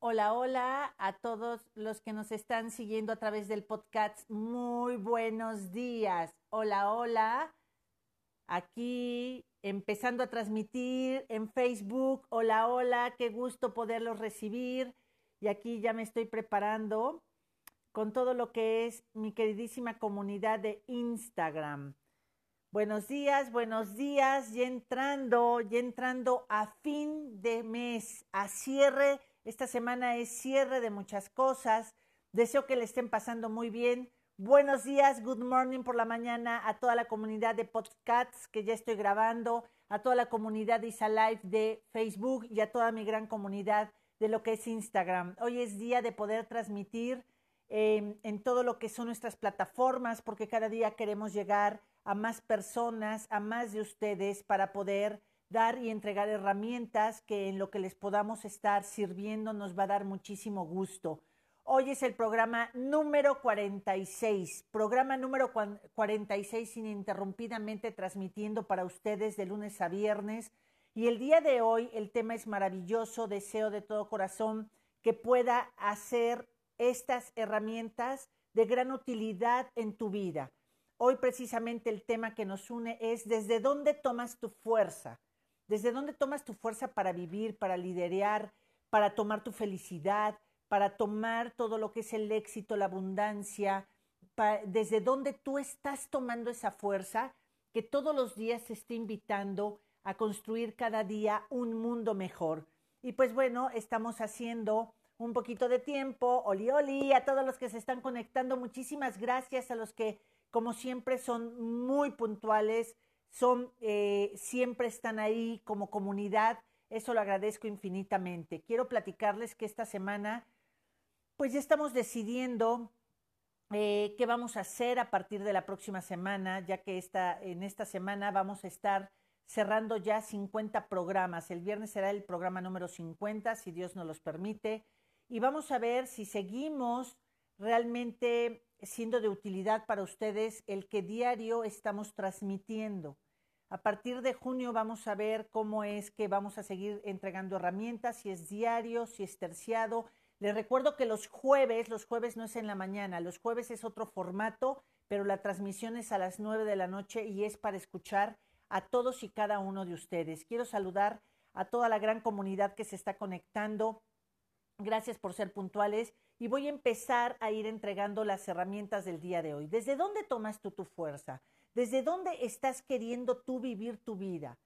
Hola, hola a todos los que nos están siguiendo a través del podcast. Muy buenos días. Hola, hola. Aquí empezando a transmitir en Facebook. Hola, hola. Qué gusto poderlos recibir. Y aquí ya me estoy preparando con todo lo que es mi queridísima comunidad de Instagram. Buenos días, buenos días, ya entrando, ya entrando a fin de mes, a cierre. Esta semana es cierre de muchas cosas. Deseo que le estén pasando muy bien. Buenos días, good morning por la mañana a toda la comunidad de podcasts que ya estoy grabando, a toda la comunidad de Isa Live de Facebook y a toda mi gran comunidad de lo que es Instagram. Hoy es día de poder transmitir eh, en todo lo que son nuestras plataformas porque cada día queremos llegar a más personas, a más de ustedes para poder dar y entregar herramientas que en lo que les podamos estar sirviendo nos va a dar muchísimo gusto. Hoy es el programa número 46, programa número 46 ininterrumpidamente transmitiendo para ustedes de lunes a viernes. Y el día de hoy el tema es maravilloso, deseo de todo corazón que pueda hacer estas herramientas de gran utilidad en tu vida. Hoy precisamente el tema que nos une es desde dónde tomas tu fuerza, desde dónde tomas tu fuerza para vivir, para liderar, para tomar tu felicidad, para tomar todo lo que es el éxito, la abundancia, desde dónde tú estás tomando esa fuerza que todos los días te esté invitando a construir cada día un mundo mejor. Y pues bueno, estamos haciendo un poquito de tiempo. Oli, oli, a todos los que se están conectando, muchísimas gracias a los que como siempre son muy puntuales, son, eh, siempre están ahí como comunidad, eso lo agradezco infinitamente. Quiero platicarles que esta semana, pues ya estamos decidiendo eh, qué vamos a hacer a partir de la próxima semana, ya que en esta semana vamos a estar cerrando ya 50 programas. El viernes será el programa número 50, si Dios nos los permite. Y vamos a ver si seguimos realmente siendo de utilidad para ustedes el que diario estamos transmitiendo. A partir de junio vamos a ver cómo es que vamos a seguir entregando herramientas, si es diario, si es terciado. Les recuerdo que los jueves, los jueves no es en la mañana, los jueves es otro formato, pero la transmisión es a las nueve de la noche y es para escuchar a todos y cada uno de ustedes. Quiero saludar a toda la gran comunidad que se está conectando. Gracias por ser puntuales y voy a empezar a ir entregando las herramientas del día de hoy. ¿Desde dónde tomas tú tu fuerza? ¿Desde dónde estás queriendo tú vivir tu vida?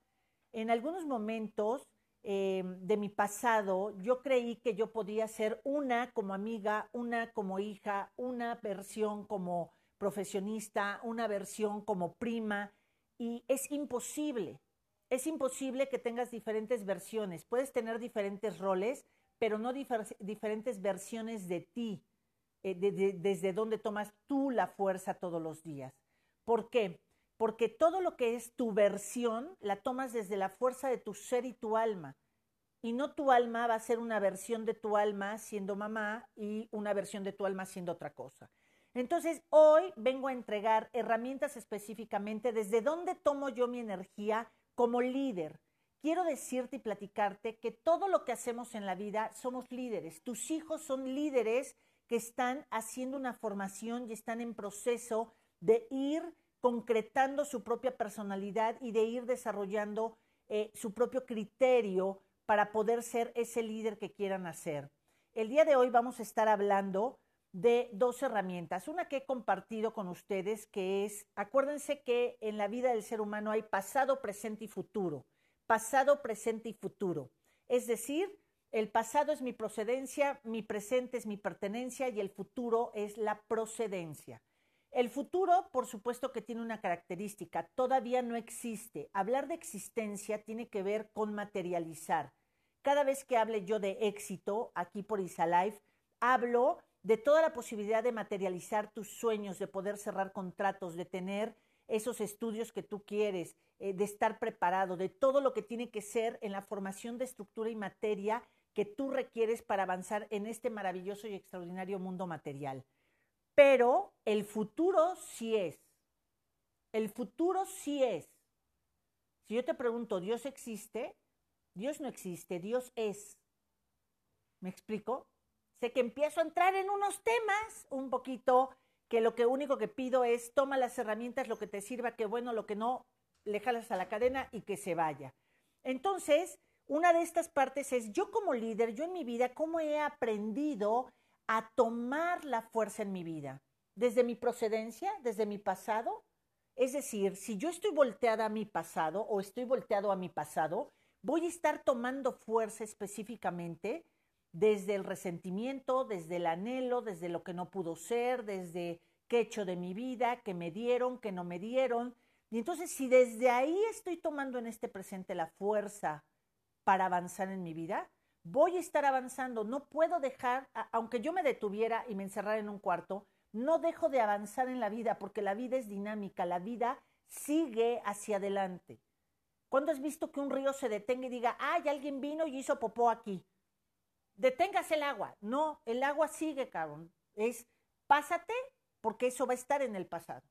En algunos momentos eh, de mi pasado, yo creí que yo podía ser una como amiga, una como hija, una versión como profesionista, una versión como prima, y es imposible. Es imposible que tengas diferentes versiones. Puedes tener diferentes roles, pero no diferentes versiones de ti, eh, desde donde tomas tú la fuerza todos los días. ¿Por qué? Porque todo lo que es tu versión la tomas desde la fuerza de tu ser y tu alma. Y no tu alma va a ser una versión de tu alma siendo mamá y una versión de tu alma siendo otra cosa. Entonces, hoy vengo a entregar herramientas específicamente desde dónde tomo yo mi energía como líder quiero decirte y platicarte que todo lo que hacemos en la vida somos líderes. Tus hijos son líderes que están haciendo una formación y están en proceso de ir concretando su propia personalidad y de ir desarrollando eh, su propio criterio para poder ser ese líder que quieran hacer. El día de hoy vamos a estar hablando de dos herramientas. Una que he compartido con ustedes que es, acuérdense que en la vida del ser humano hay pasado, presente y futuro pasado, presente y futuro. Es decir, el pasado es mi procedencia, mi presente es mi pertenencia y el futuro es la procedencia. El futuro, por supuesto que tiene una característica, todavía no existe. Hablar de existencia tiene que ver con materializar. Cada vez que hable yo de éxito aquí por Isalife, hablo de toda la posibilidad de materializar tus sueños, de poder cerrar contratos, de tener esos estudios que tú quieres, eh, de estar preparado, de todo lo que tiene que ser en la formación de estructura y materia que tú requieres para avanzar en este maravilloso y extraordinario mundo material. Pero el futuro sí es. El futuro sí es. Si yo te pregunto, ¿Dios existe? Dios no existe, Dios es. ¿Me explico? Sé que empiezo a entrar en unos temas un poquito que lo que único que pido es toma las herramientas, lo que te sirva, que bueno, lo que no, le jalas a la cadena y que se vaya. Entonces, una de estas partes es yo como líder, yo en mi vida, cómo he aprendido a tomar la fuerza en mi vida, desde mi procedencia, desde mi pasado. Es decir, si yo estoy volteada a mi pasado o estoy volteado a mi pasado, voy a estar tomando fuerza específicamente desde el resentimiento, desde el anhelo, desde lo que no pudo ser, desde qué he hecho de mi vida, qué me dieron, qué no me dieron. Y entonces, si desde ahí estoy tomando en este presente la fuerza para avanzar en mi vida, voy a estar avanzando. No puedo dejar, aunque yo me detuviera y me encerrara en un cuarto, no dejo de avanzar en la vida porque la vida es dinámica, la vida sigue hacia adelante. ¿Cuándo has visto que un río se detenga y diga, ay, alguien vino y hizo popó aquí? Deténgase el agua. No, el agua sigue, cabrón. Es pásate porque eso va a estar en el pasado.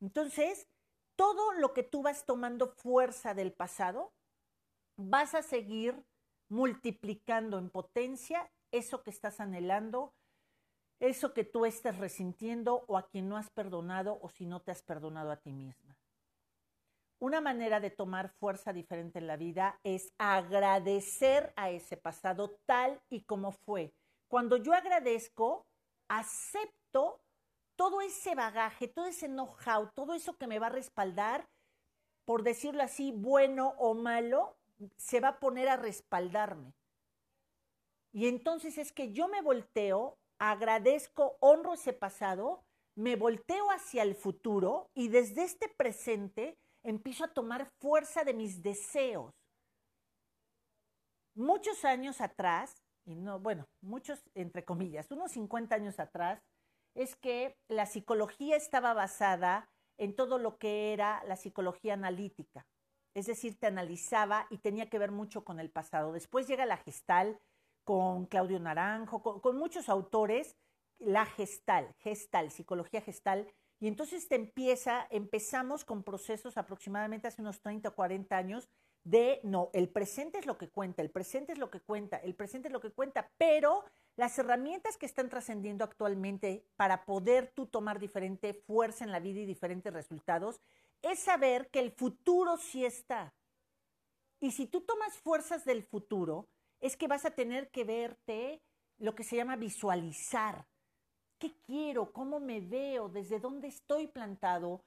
Entonces, todo lo que tú vas tomando fuerza del pasado, vas a seguir multiplicando en potencia eso que estás anhelando, eso que tú estás resintiendo o a quien no has perdonado o si no te has perdonado a ti misma. Una manera de tomar fuerza diferente en la vida es agradecer a ese pasado tal y como fue. Cuando yo agradezco, acepto todo ese bagaje, todo ese know-how, todo eso que me va a respaldar, por decirlo así, bueno o malo, se va a poner a respaldarme. Y entonces es que yo me volteo, agradezco, honro ese pasado, me volteo hacia el futuro y desde este presente empiezo a tomar fuerza de mis deseos. Muchos años atrás, y no, bueno, muchos entre comillas, unos 50 años atrás, es que la psicología estaba basada en todo lo que era la psicología analítica es decir, te analizaba y tenía que ver mucho con el pasado. Después llega la gestal con Claudio Naranjo, con, muchos autores, la gestal, gestal, psicología gestal, y entonces te empieza, empezamos con procesos aproximadamente hace unos 30 o 40 años de, no, el presente es lo que cuenta, el presente es lo que cuenta, el presente es lo que cuenta, pero las herramientas que están trascendiendo actualmente para poder tú tomar diferente fuerza en la vida y diferentes resultados es saber que el futuro sí está. Y si tú tomas fuerzas del futuro, es que vas a tener que verte lo que se llama visualizar. ¿Qué quiero? ¿Cómo me veo? ¿Desde dónde estoy plantado?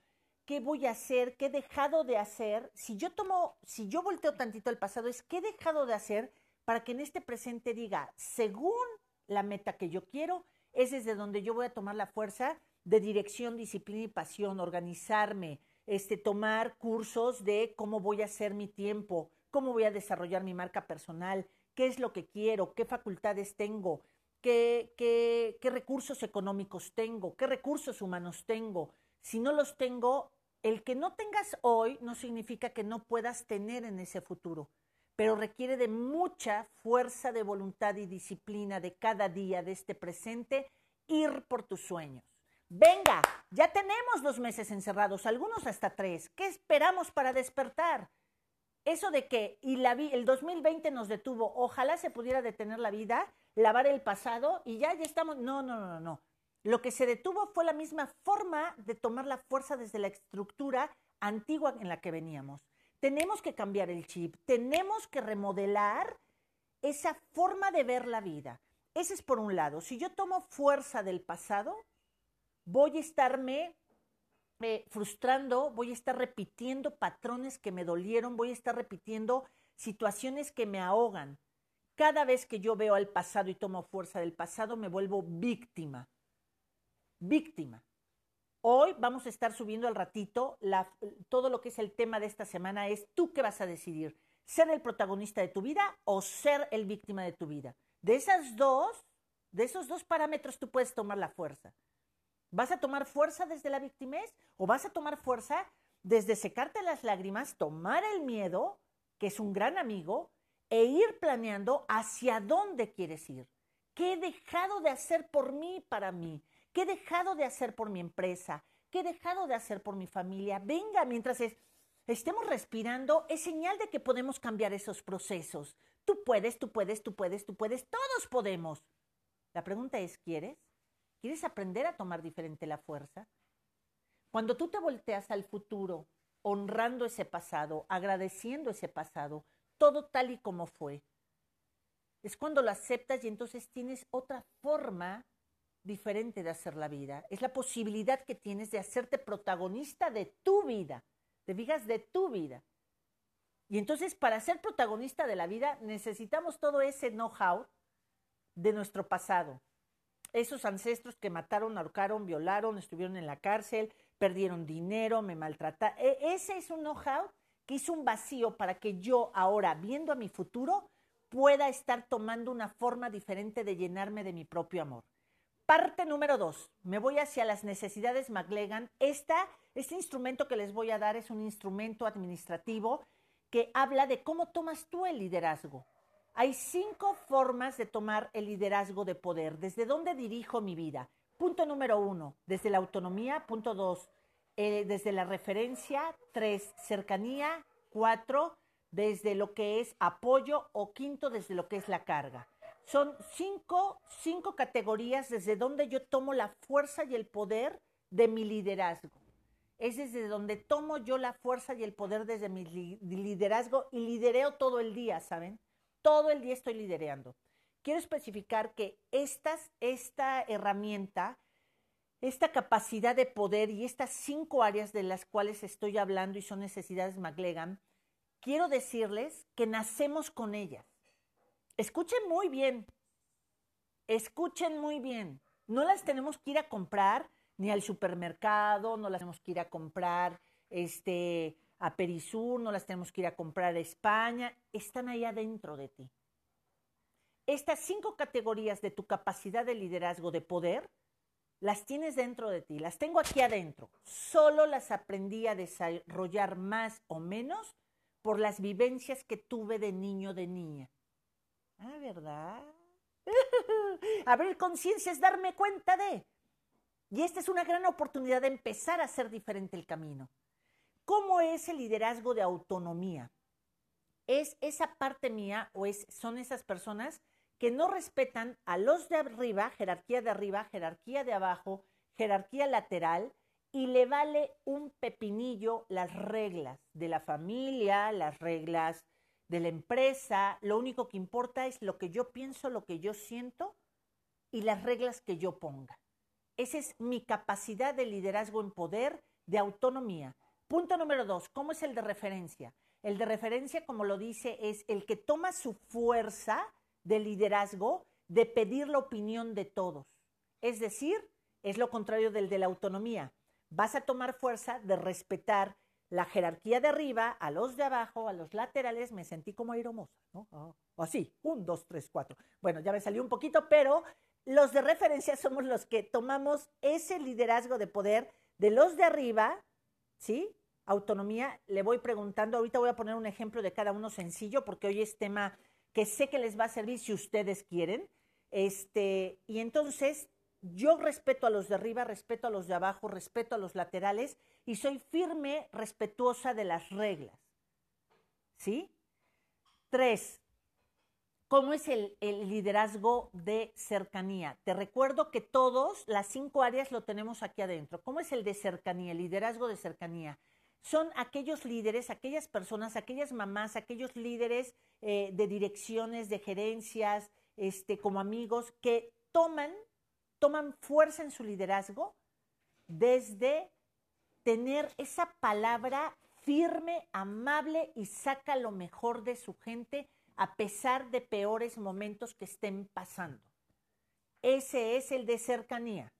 ¿Qué voy a hacer? ¿Qué he dejado de hacer? Si yo tomo, si yo volteo tantito al pasado, es qué he dejado de hacer para que en este presente diga, según la meta que yo quiero, es desde donde yo voy a tomar la fuerza de dirección, disciplina y pasión, organizarme, este, tomar cursos de cómo voy a hacer mi tiempo, cómo voy a desarrollar mi marca personal, qué es lo que quiero, qué facultades tengo, qué, recursos económicos tengo, qué recursos humanos tengo. Si no los tengo, el que no tengas hoy no significa que no puedas tener en ese futuro, pero requiere de mucha fuerza de voluntad y disciplina de cada día de este presente ir por tus sueños. Venga, ya tenemos dos meses encerrados, algunos hasta tres. ¿Qué esperamos para despertar? Eso de que y la el 2020 nos detuvo, ojalá se pudiera detener la vida, lavar el pasado y ya ya estamos. No, no, no, no. Lo que se detuvo fue la misma forma de tomar la fuerza desde la estructura antigua en la que veníamos. Tenemos que cambiar el chip, tenemos que remodelar esa forma de ver la vida. Ese es por un lado. Si yo tomo fuerza del pasado, voy a estarme eh, frustrando, voy a estar repitiendo patrones que me dolieron, voy a estar repitiendo situaciones que me ahogan. Cada vez que yo veo al pasado y tomo fuerza del pasado, me vuelvo víctima. Víctima. Hoy vamos a estar subiendo al ratito todo lo que es el tema de esta semana es tú qué vas a decidir, ser el protagonista de tu vida o ser el víctima de tu vida. De esas dos, de esos dos parámetros tú puedes tomar la fuerza. ¿Vas a tomar fuerza desde la victimez o vas a tomar fuerza desde secarte las lágrimas, tomar el miedo, que es un gran amigo, e ir planeando hacia dónde quieres ir? ¿Qué he dejado de hacer por mí para mí? ¿Qué he dejado de hacer por mi empresa? ¿Qué he dejado de hacer por mi familia? Venga, mientras estemos respirando, es señal de que podemos cambiar esos procesos. tú puedes, tú puedes, tú puedes, tú puedes, todos podemos. La pregunta es, ¿quieres? ¿Quieres aprender a tomar diferente la fuerza? Cuando tú te volteas al futuro, honrando ese pasado, agradeciendo ese pasado, todo tal y como fue, es cuando lo aceptas y entonces tienes otra forma diferente de hacer la vida. Es la posibilidad que tienes de hacerte protagonista de tu vida. Te fijas, de tu vida. Y entonces para ser protagonista de la vida necesitamos todo ese know-how de nuestro pasado. Esos ancestros que mataron, ahorcaron, violaron, estuvieron en la cárcel, perdieron dinero, me maltrataron. E, ese es un know-how que un vacío para que yo ahora, viendo a mi futuro, pueda estar tomando una forma diferente de llenarme de mi propio amor. Parte número dos, me voy hacia las necesidades McLegan. Esta, este instrumento que les voy a dar es un instrumento administrativo que habla de cómo tomas tú el liderazgo. Hay cinco formas de tomar el liderazgo de poder. ¿Desde dónde dirijo mi vida? Punto número uno, desde la autonomía. Punto dos, eh, desde la referencia. Tres, cercanía. Cuatro, desde lo que es apoyo. O quinto, desde lo que es la carga. Son cinco, cinco categorías desde donde yo tomo la fuerza y el poder de mi liderazgo. Es desde donde tomo yo la fuerza y el poder desde mi liderazgo y lidereo todo el día, ¿saben? Todo el día estoy lidereando. Quiero especificar que estas, esta herramienta, esta capacidad de poder y estas cinco áreas de las cuales estoy hablando y son necesidades McLegan, quiero decirles que nacemos con ellas. Escuchen muy bien, escuchen muy bien. No las tenemos que ir a comprar ni al supermercado, no las tenemos que ir a comprar este, a Perisur, no las tenemos que ir a comprar a España, están ahí adentro de ti. Estas cinco categorías de tu capacidad de liderazgo, de poder, las tienes dentro de ti, las tengo aquí adentro. Solo las aprendí a desarrollar más o menos por las vivencias que tuve de niño, de niña. Ah, ¿verdad? Abrir conciencia es darme cuenta de. Y esta es una gran oportunidad de empezar a hacer diferente el camino. ¿Cómo es el liderazgo de autonomía? Es esa parte mía o es, son esas personas que no respetan a los de arriba, jerarquía de arriba, jerarquía de abajo, jerarquía lateral, y le vale un pepinillo las reglas de la familia, las reglas de la empresa, lo único que importa es lo que yo pienso, lo que yo siento y las reglas que yo ponga. Esa es mi capacidad de liderazgo en poder, de autonomía. Punto número dos, ¿cómo es el de referencia? El de referencia, como lo dice, es el que toma su fuerza de liderazgo de pedir la opinión de todos. Es decir, es lo contrario del de la autonomía. Vas a tomar fuerza de respetar la jerarquía de arriba, a los de abajo, a los laterales, me sentí como aeromosa, ¿no? Ah, así, un, dos, tres, cuatro. Bueno, ya me salió un poquito, pero los de referencia somos los que tomamos ese liderazgo de poder de los de arriba, ¿sí? Autonomía, le voy preguntando, ahorita voy a poner un ejemplo de cada uno sencillo, porque hoy es tema que sé que les va a servir si ustedes quieren. Este, y entonces yo respeto a los de arriba, respeto a los de abajo, respeto a los laterales y soy firme, respetuosa de las reglas. ¿Sí? Tres, ¿cómo es el, el, liderazgo de cercanía? Te recuerdo que todos, las cinco áreas, lo tenemos aquí adentro. ¿Cómo es el de cercanía, el liderazgo de cercanía? Son aquellos líderes, aquellas personas, aquellas mamás, aquellos líderes eh, de direcciones, de gerencias, este, como amigos, que toman toman fuerza en su liderazgo desde tener esa palabra firme, amable y saca lo mejor de su gente a pesar de peores momentos que estén pasando. Ese es el de cercanía,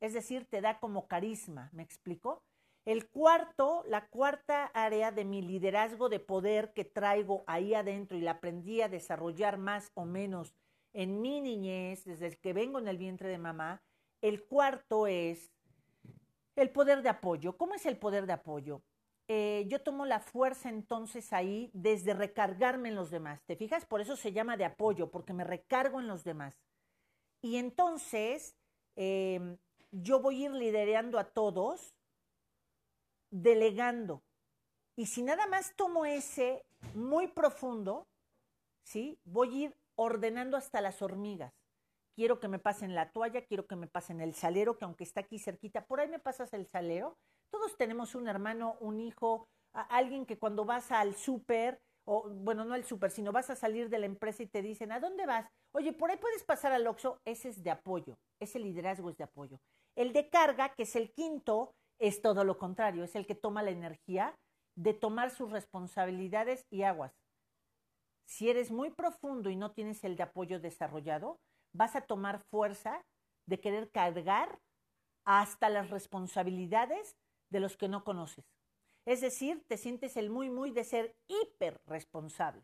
es decir, te da como carisma, ¿me explico? El cuarto, la cuarta área de mi liderazgo de poder que traigo ahí adentro y la aprendí a desarrollar más o menos en mi niñez, desde que vengo en el vientre de mamá. El cuarto es el poder de apoyo. ¿Cómo es el poder de apoyo? Eh, yo tomo la fuerza entonces ahí desde recargarme en los demás. ¿Te fijas? Por eso se llama de apoyo, porque me recargo en los demás. Y entonces em, yo voy a ir liderando a todos, delegando. Y si nada más tomo ese muy profundo, ¿sí? Voy a ir ordenando hasta las hormigas. Quiero que me pasen la toalla, quiero que me pasen el salero, que aunque está aquí cerquita, por ahí me pasas el salero. Todos tenemos un hermano, un hijo, alguien que cuando vas al súper, o bueno, no al súper, sino vas a salir de la empresa y te dicen, ¿a dónde vas? Oye, por ahí puedes pasar al Oxxo, ese es de apoyo, ese liderazgo es de apoyo. El de carga, que es el quinto, es todo lo contrario, es el que toma la energía de tomar sus responsabilidades y aguas. Si eres muy profundo y no tienes el de apoyo desarrollado, vas a tomar fuerza de querer cargar hasta las responsabilidades de los que no conoces. Es decir, te sientes el muy, muy de ser hiper responsable.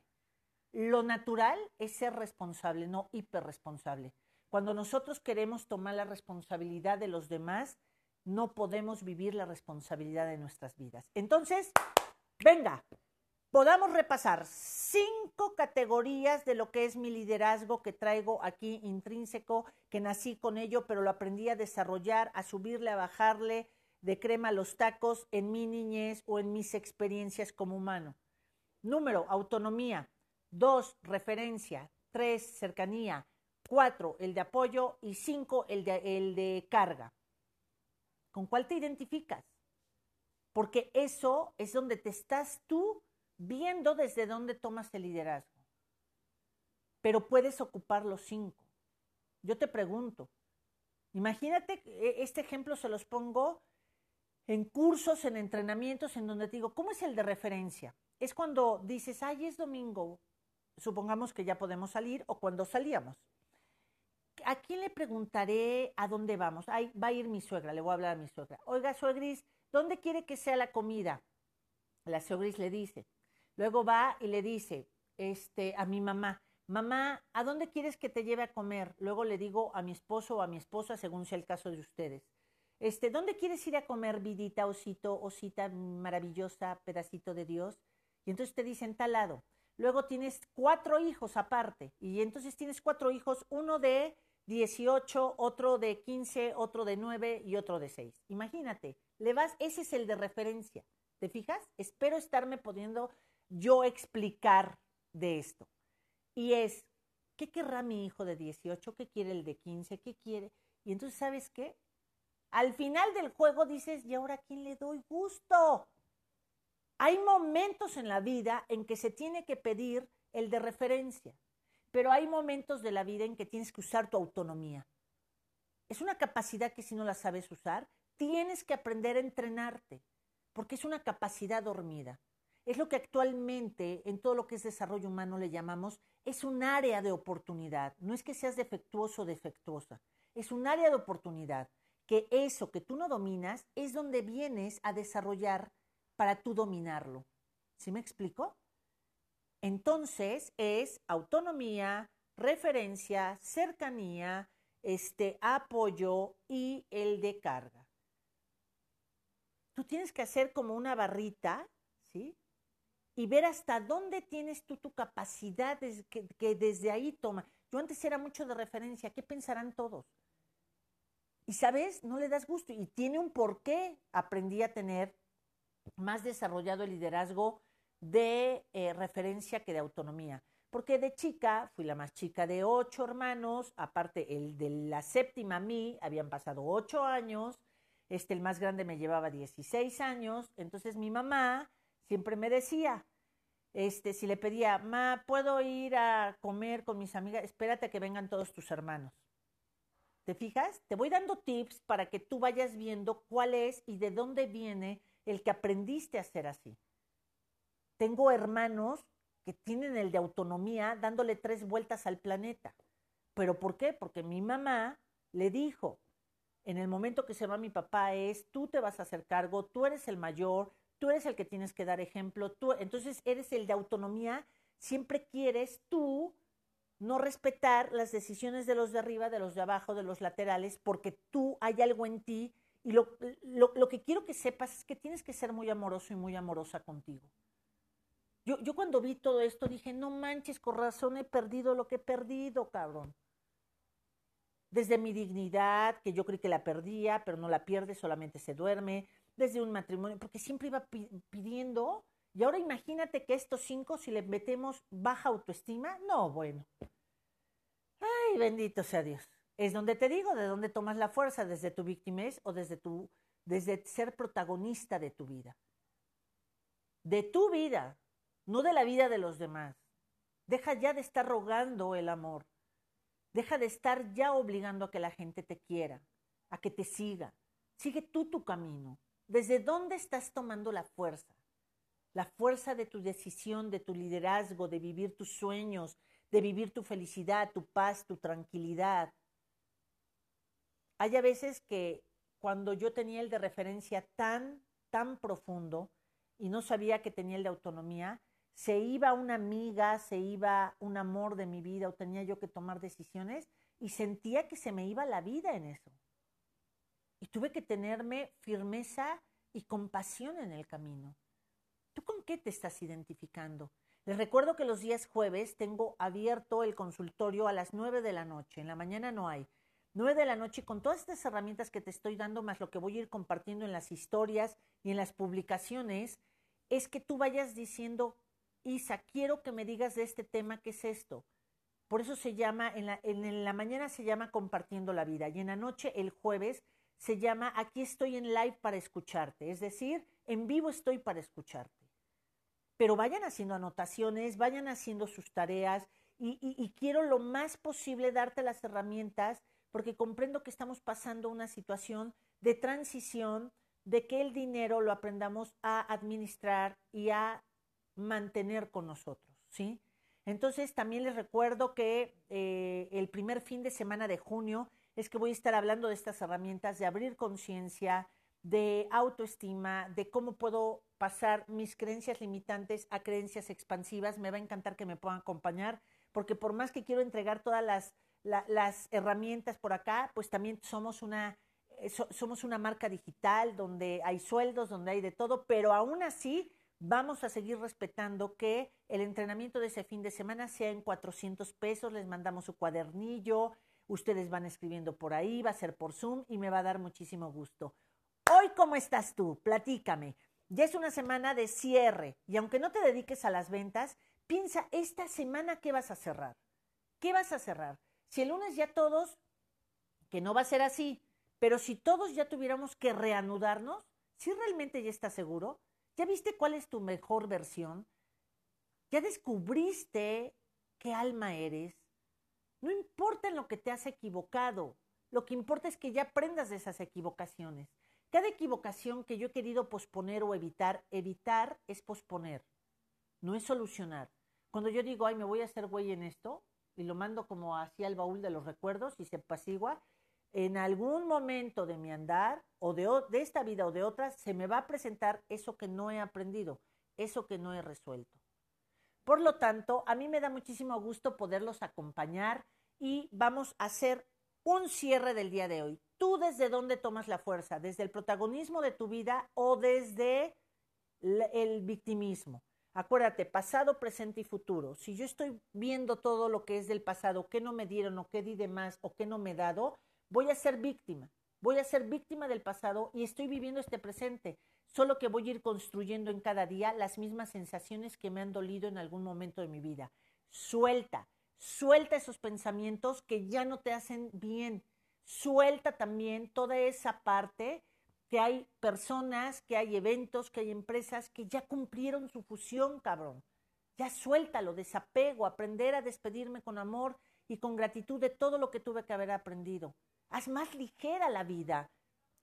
Lo natural es ser responsable, no hiper responsable. Cuando nosotros queremos tomar la responsabilidad de los demás, no podemos vivir la responsabilidad de nuestras vidas. Entonces, venga, podamos repasar cinco categorías de lo que es mi liderazgo que traigo aquí intrínseco, que nací con ello, pero lo aprendí a desarrollar, a subirle, a bajarle de crema a los tacos en mi niñez o en mis experiencias como humano. Número, autonomía. Dos, referencia. Tres, cercanía. Cuatro, el de apoyo. Y cinco, el de, el de carga. ¿Con cuál te identificas? Porque eso es donde te estás tú viendo desde dónde tomas el liderazgo. Pero puedes ocupar los cinco. Yo te pregunto, imagínate, e, este ejemplo se los pongo en cursos, en entrenamientos, en donde te digo, ¿cómo es el de referencia? Es cuando dices, ay, es domingo, supongamos que ya podemos salir, o cuando salíamos. ¿A quién le preguntaré a dónde vamos? Ay, va a ir mi suegra, le voy a hablar a mi suegra. Oiga, suegris, ¿dónde quiere que sea la comida? La suegris le dice, Luego va y le dice este, a mi mamá, mamá, ¿a dónde quieres que te lleve a comer? Luego le digo a mi esposo o a mi esposa, según sea el caso de ustedes. Este, ¿dónde quieres ir a comer, vidita, osito, osita maravillosa, pedacito de Dios? Y entonces te dicen tal lado. Luego tienes cuatro hijos aparte. Y entonces tienes cuatro hijos, uno de 18, otro de 15, otro de 9 y otro de 6. Imagínate, le vas, ese es el de referencia. ¿Te fijas? Espero estarme poniendo yo explicar de esto. Y es, ¿qué querrá mi hijo de 18? ¿Qué quiere el de 15? ¿Qué quiere? Y entonces, ¿sabes qué? Al final del juego dices, ¿y ahora a quién le doy gusto? Hay momentos en la vida en que se tiene que pedir el de referencia, pero hay momentos de la vida en que tienes que usar tu autonomía. Es una capacidad que si no la sabes usar, tienes que aprender a entrenarte, porque es una capacidad dormida es lo que actualmente en todo lo que es desarrollo humano le llamamos, es un área de oportunidad. No es que seas defectuoso o defectuosa, es un área de oportunidad, que eso que tú no dominas es donde vienes a desarrollar para tú dominarlo. ¿Sí me explico? Entonces es autonomía, referencia, cercanía, este apoyo y el de carga. Tú tienes que hacer como una barrita, ¿sí? y ver hasta dónde tienes tú tu capacidad que, que, desde ahí toma. Yo antes era mucho de referencia, ¿qué pensarán todos? Y sabes, no le das gusto y tiene un porqué. Aprendí a tener más desarrollado el liderazgo de eh, referencia que de autonomía. Porque de chica, fui la más chica de ocho hermanos, aparte el de la séptima a mí, habían pasado ocho años, este el más grande me llevaba 16 años, entonces mi mamá siempre me decía, este, si le pedía, ma, ¿puedo ir a comer con mis amigas? Espérate que vengan todos tus hermanos. ¿Te fijas? Te voy dando tips para que tú vayas viendo cuál es y de dónde viene el que aprendiste a ser así. Tengo hermanos que tienen el de autonomía dándole tres vueltas al planeta. ¿Pero por qué? Porque mi mamá le dijo, en el momento que se va mi papá es, tú te vas a hacer cargo, tú eres el mayor, tú eres el que tienes que dar ejemplo, tú, entonces eres el de autonomía, siempre quieres tú no respetar las decisiones de los de arriba, de los de abajo, de los laterales, porque tú hay algo en ti y lo, lo, que quiero que sepas es que tienes que ser muy amoroso y muy amorosa contigo. Yo, yo cuando vi todo esto dije, no manches, con razón he perdido lo que he perdido, cabrón. Desde mi dignidad, que yo creí que la perdía, pero no la pierde, solamente se duerme desde un matrimonio, porque siempre iba pidiendo Y ahora imagínate que estos cinco, si le metemos baja autoestima, no, bueno. Ay, bendito sea Dios. Es donde te digo, de dónde tomas la fuerza, desde tu victimez o desde tu, desde ser protagonista de tu vida. De tu vida, no de la vida de los demás. Deja ya de estar rogando el amor. Deja de estar ya obligando a que la gente te quiera, a que te siga. Sigue tú tu camino. ¿Desde dónde estás tomando la fuerza? La fuerza de tu decisión, de tu liderazgo, de vivir tus sueños, de vivir tu felicidad, tu paz, tu tranquilidad. Hay a veces que cuando yo tenía el de referencia tan, tan profundo y no sabía que tenía el de autonomía, se iba una amiga, se iba un amor de mi vida o tenía yo que tomar decisiones y sentía que se me iba la vida en eso. Y tuve que tenerme firmeza y compasión en el camino. ¿Tú con qué te estás identificando? Les recuerdo que los días jueves tengo abierto el consultorio a las nueve de la noche. En la mañana no hay. Nueve de la noche con todas estas herramientas que te estoy dando, más lo que voy a ir compartiendo en las historias y en las publicaciones, es que tú vayas diciendo Isa, quiero que me digas de este tema, ¿qué es esto? Por eso se llama, en la, en la mañana se llama Compartiendo la Vida y en la noche, el jueves, se llama Aquí estoy en live para escucharte, es decir, en vivo estoy para escucharte. Pero vayan haciendo anotaciones, vayan haciendo sus tareas y, y quiero lo más posible darte las herramientas porque comprendo que estamos pasando una situación de transición, de que el dinero lo aprendamos a administrar y a mantener con nosotros, ¿sí? Entonces también les recuerdo que eh, el primer fin de semana de junio es que voy a estar hablando de estas herramientas de abrir conciencia, de autoestima, de cómo puedo pasar mis creencias limitantes a creencias expansivas. Me va a encantar que me puedan acompañar, porque por más que quiero entregar todas las, las herramientas por acá, pues también somos una, eh, somos una marca digital donde hay sueldos, donde hay de todo, pero aún así Vamos a seguir respetando que el entrenamiento de ese fin de semana sea en 400 pesos. Les mandamos su cuadernillo, ustedes van escribiendo por ahí, va a ser por Zoom y me va a dar muchísimo gusto. Hoy, ¿cómo estás tú? Platícame. Ya es una semana de cierre y aunque no te dediques a las ventas, piensa esta semana qué vas a cerrar. ¿Qué vas a cerrar? Si el lunes ya todos, que no va a ser así, pero si todos ya tuviéramos que reanudarnos, si realmente ya estás seguro, ¿Ya viste cuál es tu mejor versión? ¿Ya descubriste qué alma eres? No importa en lo que te has equivocado, lo que importa es que ya aprendas de esas equivocaciones. Cada equivocación que yo he querido posponer o evitar, evitar es posponer, no es solucionar. Cuando yo digo, ay, me voy a hacer güey en esto, y lo mando como hacia el baúl de los recuerdos y se apacigua, en algún momento de mi andar o de, esta vida o de otras, se me va a presentar eso que no he aprendido, eso que no he resuelto. Por lo tanto, a mí me da muchísimo gusto poderlos acompañar y vamos a hacer un cierre del día de hoy. ¿Tú desde dónde tomas la fuerza? ¿Desde el protagonismo de tu vida o desde el victimismo? Acuérdate, pasado, presente y futuro. Si yo estoy viendo todo lo que es del pasado, qué no me dieron o qué di de más o qué no me he dado, voy a ser víctima, voy a ser víctima del pasado y estoy viviendo este presente, solo que voy a ir construyendo en cada día las mismas sensaciones que me han dolido en algún momento de mi vida. Suelta, suelta esos pensamientos que ya no te hacen bien. Suelta también toda esa parte que hay personas, que hay eventos, que hay empresas que ya cumplieron su fusión, cabrón. Ya suéltalo, desapego, aprender a despedirme con amor y con gratitud de todo lo que tuve que haber aprendido. Haz más ligera la vida.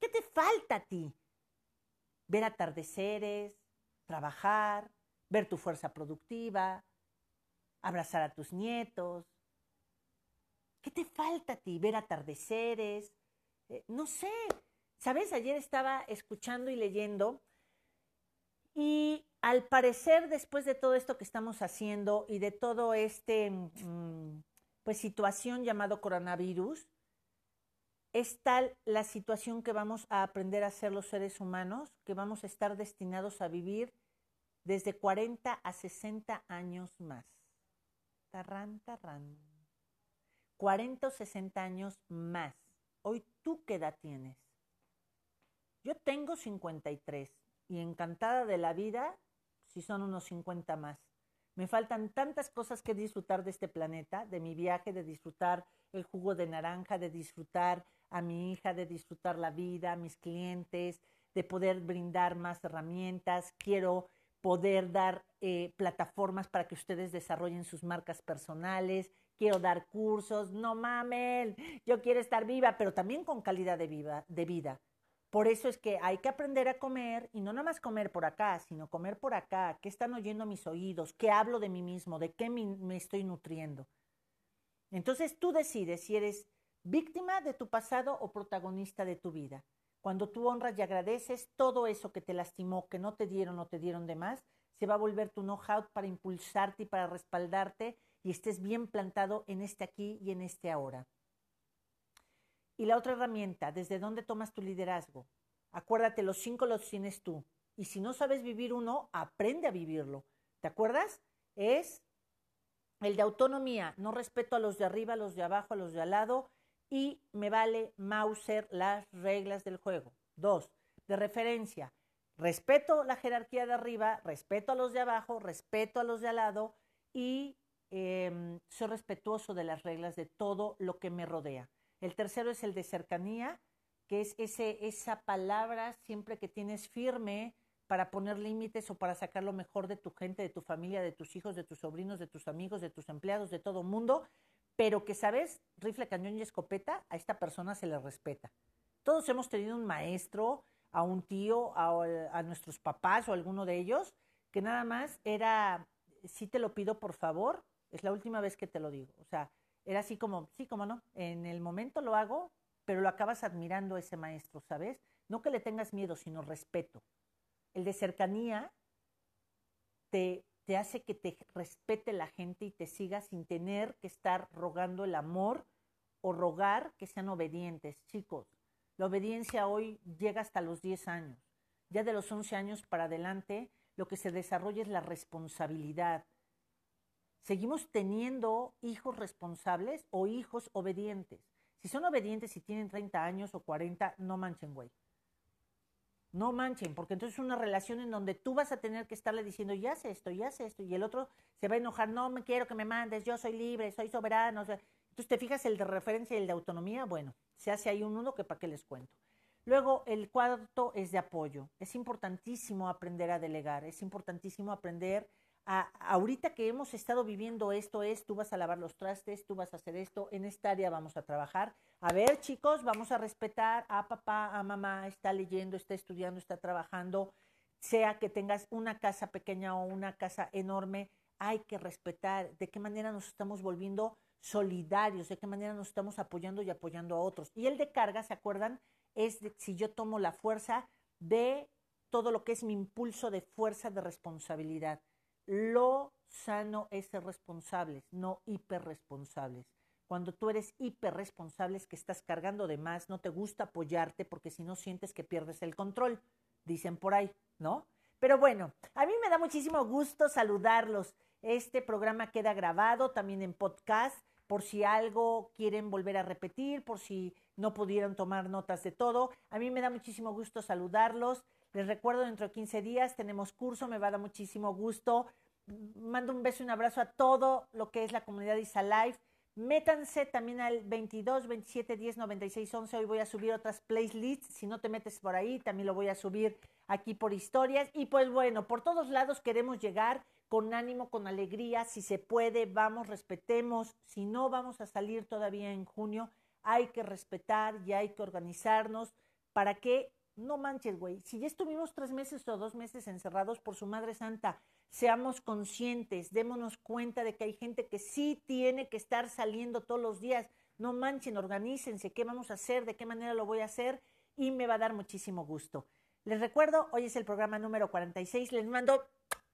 ¿Qué te falta a ti? Ver atardeceres, trabajar, ver tu fuerza productiva, abrazar a tus nietos. ¿Qué te falta a ti? Ver atardeceres. Eh, no sé. ¿Sabes? Ayer estaba escuchando y leyendo y al parecer después de todo esto que estamos haciendo y de todo este mm, pues situación llamado coronavirus, es tal la situación que vamos a aprender a ser los seres humanos que vamos a estar destinados a vivir desde 40 a 60 años más. Tarrán, tarrán. 40 o 60 años más. Hoy tú qué edad tienes? Yo tengo 53 y encantada de la vida, si son unos 50 más. Me faltan tantas cosas que disfrutar de este planeta, de mi viaje, de disfrutar el jugo de naranja, de disfrutar a mi hija, de disfrutar la vida, a mis clientes, de poder brindar más herramientas. Quiero poder dar eh, plataformas para que ustedes desarrollen sus marcas personales. Quiero dar cursos. No mamen, yo quiero estar viva, pero también con calidad de, de vida. Por eso es que hay que aprender a comer y no nada más comer por acá, sino comer por acá. ¿Qué están oyendo mis oídos? ¿Qué hablo de mí mismo? ¿De qué me, estoy nutriendo? Entonces tú decides si eres víctima de tu pasado o protagonista de tu vida. Cuando tú honras y agradeces todo eso que te lastimó, que no te dieron o te dieron de más, se va a volver tu know-how para impulsarte y para respaldarte y estés bien plantado en este aquí y en este ahora. Y la otra herramienta, ¿desde dónde tomas tu liderazgo? Acuérdate, los cinco los tienes tú. Y si no sabes vivir uno, aprende a vivirlo. ¿Te acuerdas? Es el de autonomía. No respeto a los de arriba, a los de abajo, a los de al lado. Y me vale Mauser las reglas del juego. Dos, de referencia. Respeto la jerarquía de arriba, respeto a los de abajo, respeto a los de al lado y em, soy respetuoso de las reglas de todo lo que me rodea. El tercero es el de cercanía, que es ese, esa palabra siempre que tienes firme para poner límites o para sacar lo mejor de tu gente, de tu familia, de tus hijos, de tus sobrinos, de tus amigos, de tus empleados, de todo mundo, pero que sabes, rifle, cañón y escopeta, a esta persona se le respeta. Todos hemos tenido un maestro, a un tío, a, nuestros papás o alguno de ellos, que nada más era, si te lo pido por favor, es la última vez que te lo digo. O sea, era así como, sí, como no, en el momento lo hago, pero lo acabas admirando a ese maestro, ¿sabes? No que le tengas miedo, sino respeto. El de cercanía te, te hace que te respete la gente y te siga sin tener que estar rogando el amor o rogar que sean obedientes. Chicos, la obediencia hoy llega hasta los 10 años. Ya de los 11 años para adelante, lo que se desarrolla es la responsabilidad, seguimos teniendo hijos responsables o hijos obedientes. Si son obedientes y tienen 30 años o 40, no manchen, güey. No manchen, porque entonces es una relación en donde tú vas a tener que estarle diciendo, ya sé esto, ya sé esto, y el otro se va a enojar, no me quiero que me mandes, yo soy libre, soy soberano. entonces te fijas el de referencia y el de autonomía, bueno, se hace ahí un uno que para qué les cuento. Luego, el cuarto es de apoyo. Es importantísimo aprender a delegar, es importantísimo aprender ahorita que hemos estado viviendo esto es, tú vas a lavar los trastes, tú vas a hacer esto, en esta área vamos a trabajar. A ver, chicos, vamos a respetar a papá, a mamá, está leyendo, está estudiando, está trabajando, sea que tengas una casa pequeña o una casa enorme, hay que respetar de qué manera nos estamos volviendo solidarios, de qué manera nos estamos apoyando y apoyando a otros. Y el de carga, ¿se acuerdan? Es si yo tomo la fuerza de todo lo que es mi impulso de fuerza de responsabilidad. Lo sano es ser responsables, no hiperresponsables. Cuando tú eres hiperresponsable es que estás cargando de más, no te gusta apoyarte porque si no sientes que pierdes el control, dicen por ahí, ¿no? Pero bueno, a mí me da muchísimo gusto saludarlos. Este programa queda grabado también en podcast por si algo quieren volver a repetir, por si no pudieron tomar notas de todo. A mí me da muchísimo gusto saludarlos. Les recuerdo, dentro de 15 días tenemos curso, me va a dar muchísimo gusto. Mando un beso y un abrazo a todo lo que es la comunidad Isa Life. Métanse también al 22, 27, 10, 96, 11. Hoy voy a subir otras playlists. Si no te metes por ahí, también lo voy a subir aquí por historias. Y pues bueno, por todos lados queremos llegar con ánimo, con alegría. Si se puede, vamos, respetemos. Si no vamos a salir todavía en junio, hay que respetar y hay que organizarnos para que no manches, güey. Si ya estuvimos tres meses o dos meses encerrados por su Madre Santa, seamos conscientes, démonos cuenta de que hay gente que sí tiene que estar saliendo todos los días. No manchen, organícense, qué vamos a hacer, de qué manera lo voy a hacer y me va a dar muchísimo gusto. Les recuerdo, hoy es el programa número 46. Les mando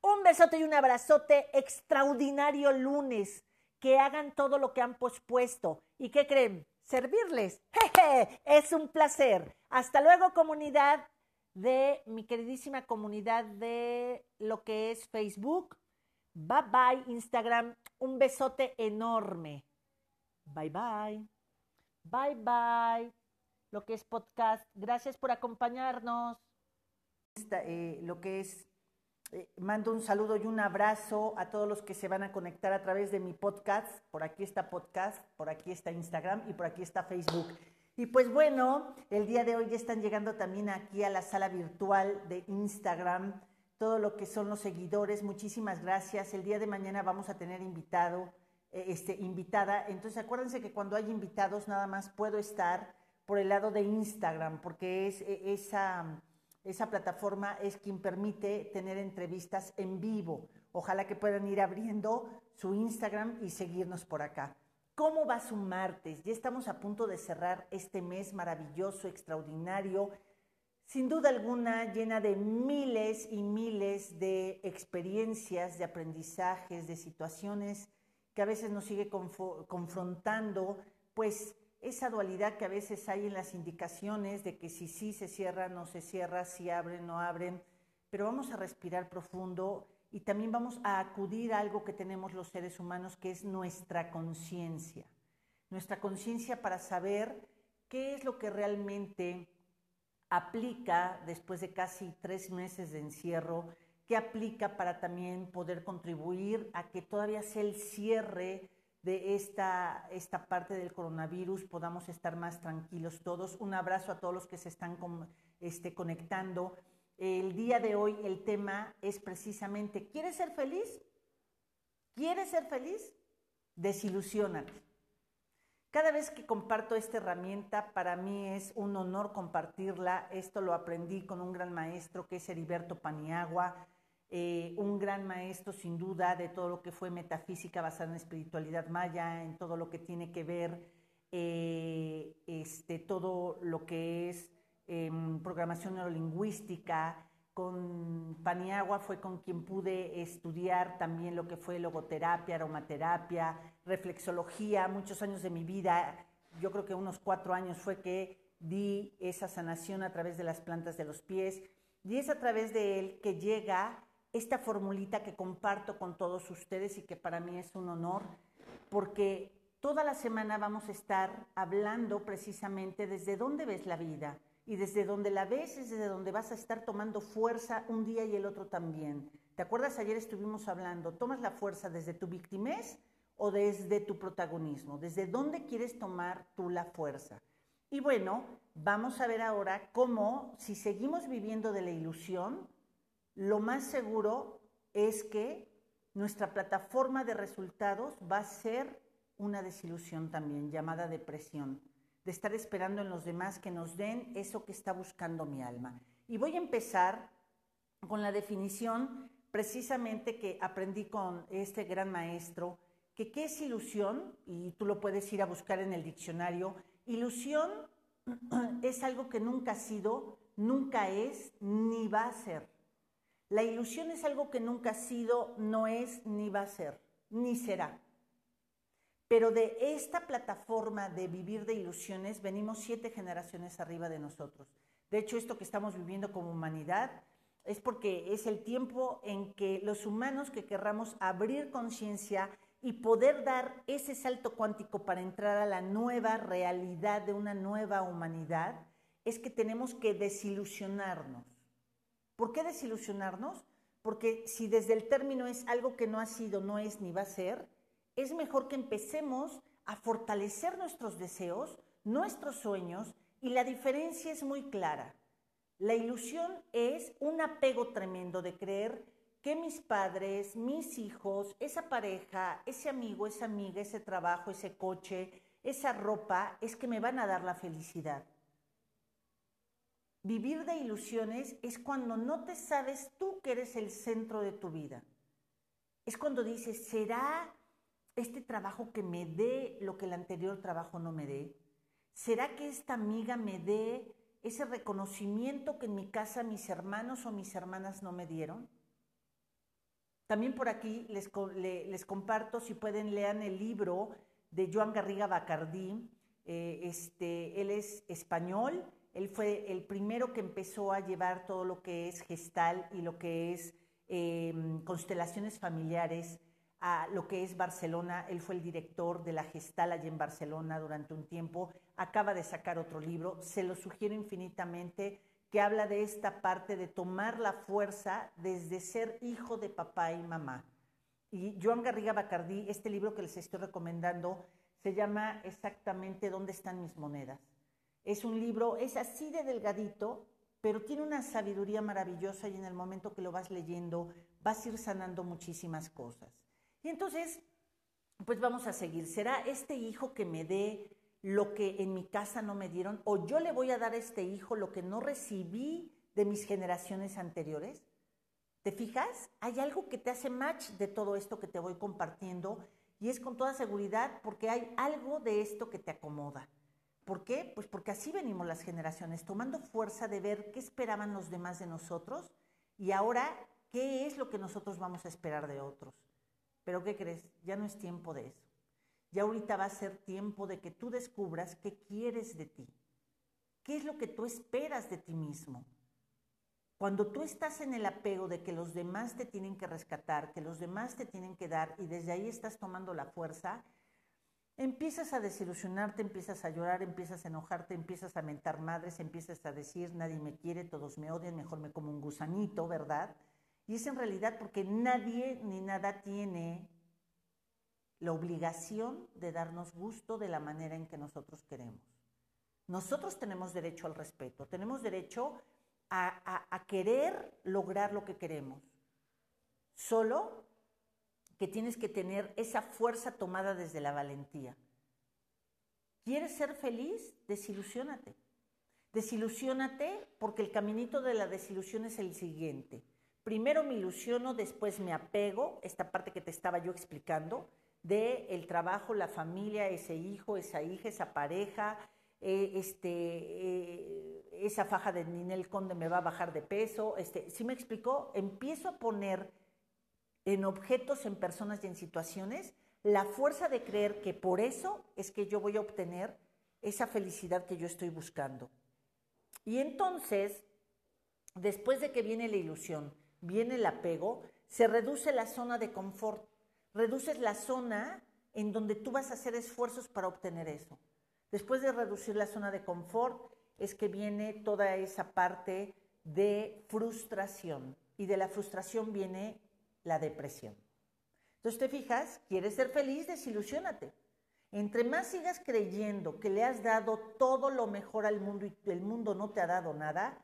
un besote y un abrazote extraordinario lunes. Que hagan todo lo que han pospuesto. ¿Y qué creen? Servirles. Jeje, es un placer. Hasta luego, comunidad de mi queridísima comunidad de lo que es Facebook. Bye bye, Instagram. Un besote enorme. Bye bye. Bye bye. Lo que es podcast. Gracias por acompañarnos. Eh, lo que es eh, mando un saludo y un abrazo a todos los que se van a conectar a través de mi podcast. Por aquí está podcast, por aquí está Instagram y por aquí está Facebook. Y pues bueno, el día de hoy ya están llegando también aquí a la sala virtual de Instagram todo lo que son los seguidores. Muchísimas gracias. El día de mañana vamos a tener invitado, eh, este, invitada. Entonces acuérdense que cuando hay invitados nada más puedo estar por el lado de Instagram, porque es e, esa, esa plataforma es quien permite tener entrevistas en vivo. Ojalá que puedan ir abriendo su Instagram y seguirnos por acá. ¿Cómo va su martes? Ya estamos a punto de cerrar este mes maravilloso, extraordinario, sin duda alguna llena de miles y miles de experiencias, de aprendizajes, de situaciones que a veces nos sigue confrontando, pues esa dualidad que a veces hay en las indicaciones de que si sí se cierra, no se cierra, si abren, no abren, pero vamos a respirar profundo y también vamos a acudir a algo que tenemos los seres humanos, que es nuestra conciencia. Nuestra conciencia para saber qué es lo que realmente aplica después de casi tres meses de encierro, qué aplica para también poder contribuir a que todavía sea el cierre de esta, esta parte del coronavirus, podamos estar más tranquilos todos. Un abrazo a todos los que se están este, conectando. El día de hoy el tema es precisamente, ¿quieres ser feliz? ¿Quieres ser feliz? Desilusionate. Cada vez que comparto esta herramienta, para mí es un honor compartirla. Esto lo aprendí con un gran maestro que es Heriberto Paniagua, eh, un gran maestro sin duda de todo lo que fue metafísica basada en espiritualidad maya, en todo lo que tiene que ver, eh, este, todo lo que es programación neurolingüística. Con Paniagua fue con quien pude estudiar también lo que fue logoterapia, aromaterapia, reflexología. Muchos años de mi vida, yo creo que unos cuatro años fue que di esa sanación a través de las plantas de los pies. Y es a través de él que llega esta formulita que comparto con todos ustedes y que para mí es un honor, porque toda la semana vamos a estar hablando precisamente desde dónde ves la vida, y desde donde la ves es desde donde vas a estar tomando fuerza un día y el otro también. ¿Te acuerdas? Ayer estuvimos hablando, ¿tomas la fuerza desde tu victimez o desde tu protagonismo? ¿Desde dónde quieres tomar tú la fuerza? Y bueno, vamos a ver ahora cómo, si seguimos viviendo de la ilusión, lo más seguro es que nuestra plataforma de resultados va a ser una desilusión también, llamada depresión de estar esperando en los demás que nos den eso que está buscando mi alma. Y voy a empezar con la definición precisamente que aprendí con este gran maestro, que qué es ilusión, y tú lo puedes ir a buscar en el diccionario, ilusión es algo que nunca ha sido, nunca es, ni va a ser. La ilusión es algo que nunca ha sido, no es, ni va a ser, ni será. Pero de esta plataforma de vivir de ilusiones venimos siete generaciones arriba de nosotros. De hecho, esto que estamos viviendo como humanidad es porque es el tiempo en que los humanos que querramos abrir conciencia y poder dar ese salto cuántico para entrar a la nueva realidad de una nueva humanidad, es que tenemos que desilusionarnos. ¿Por qué desilusionarnos? Porque si desde el término es algo que no ha sido, no es ni va a ser, es mejor que empecemos a fortalecer nuestros deseos, nuestros sueños, y la diferencia es muy clara. La ilusión es un apego tremendo de creer que mis padres, mis hijos, esa pareja, ese amigo, esa amiga, ese trabajo, ese coche, esa ropa, es que me van a dar la felicidad. Vivir de ilusiones es cuando no te sabes tú que eres el centro de tu vida. Es cuando dices, ¿será este trabajo que me dé lo que el anterior trabajo no me dé? ¿Será que esta amiga me dé ese reconocimiento que en mi casa mis hermanos o mis hermanas no me dieron? También por aquí les, les comparto, si pueden, lean el libro de Joan Garriga Bacardí. Eh, este, él es español, él fue el primero que empezó a llevar todo lo que es gestal y lo que es em, constelaciones familiares a lo que es Barcelona. Él fue el director de la Gestal allí en Barcelona durante un tiempo. Acaba de sacar otro libro. Se lo sugiero infinitamente. que habla de esta parte de tomar la fuerza desde ser hijo de papá y mamá. Y Joan Garriga Bacardí, este libro que les estoy recomendando, se llama exactamente ¿Dónde están mis monedas? Es un libro, es así de delgadito, pero tiene una sabiduría maravillosa y en el momento que lo vas leyendo vas a ir sanando muchísimas cosas. Y entonces, pues vamos a seguir. ¿Será este hijo que me dé lo que en mi casa no me dieron? ¿O yo le voy a dar a este hijo lo que no recibí de mis generaciones anteriores? ¿Te fijas? Hay algo que te hace match de todo esto que te voy compartiendo y es con toda seguridad porque hay algo de esto que te acomoda. ¿Por qué? Pues porque así venimos las generaciones, tomando fuerza de ver qué esperaban los demás de nosotros y ahora qué es lo que nosotros vamos a esperar de otros. Pero ¿qué crees? Ya no es tiempo de eso. Ya ahorita va a ser tiempo de que tú descubras qué quieres de ti. ¿Qué es lo que tú esperas de ti mismo? Cuando tú estás en el apego de que los demás te tienen que rescatar, que los demás te tienen que dar y desde ahí estás tomando la fuerza, empiezas a desilusionarte, empiezas a llorar, empiezas a enojarte, empiezas a mentar madres, empiezas a decir, nadie me quiere, todos me odian, mejor me como un gusanito, ¿verdad? Y es en realidad porque nadie ni nada tiene la obligación de darnos gusto de la manera en que nosotros queremos. Nosotros tenemos derecho al respeto, tenemos derecho a, a querer lograr lo que queremos. Solo que tienes que tener esa fuerza tomada desde la valentía. ¿Quieres ser feliz? Desilusiónate. Desilusiónate porque el caminito de la desilusión es el siguiente. Primero me ilusiono, después me apego, esta parte que te estaba yo explicando, de el trabajo, la familia, ese hijo, esa hija, esa pareja, eh, este, eh, esa faja de Ninel Conde me va a bajar de peso. Este, ¿Sí me explicó? Empiezo a poner en objetos, en personas y en situaciones, la fuerza de creer que por eso es que yo voy a obtener esa felicidad que yo estoy buscando. Y entonces, después de que viene la ilusión, viene el apego, se reduce la zona de confort, reduces la zona en donde tú vas a hacer esfuerzos para obtener eso. Después de reducir la zona de confort, es que viene toda esa parte de frustración. Y de la frustración viene la depresión. Entonces te fijas, quieres ser feliz, desilusiónate. Entre más sigas creyendo que le has dado todo lo mejor al mundo y el mundo no te ha dado nada,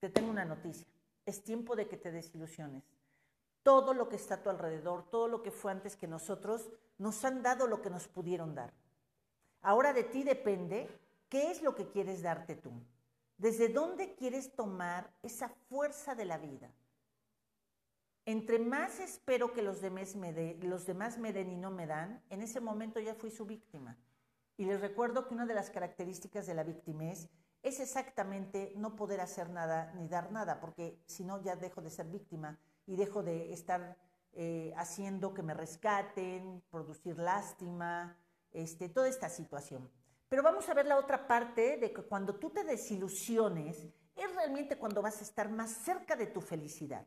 te tengo una noticia. Es tiempo de que te desilusiones. Todo lo que está a tu alrededor, todo lo que fue antes que nosotros, nos han dado lo que nos pudieron dar. Ahora de ti depende qué es lo que quieres darte tú. ¿Desde dónde quieres tomar esa fuerza de la vida? Entre más espero que los demás, me den y no me dan, en ese momento ya fui su víctima. Y les recuerdo que una de las características de la víctima es, es exactamente no poder hacer nada ni dar nada, porque si no ya dejo de ser víctima y dejo de estar eh, haciendo que me rescaten, producir lástima, este, toda esta situación. Pero vamos a ver la otra parte de que cuando tú te desilusiones, es realmente cuando vas a estar más cerca de tu felicidad.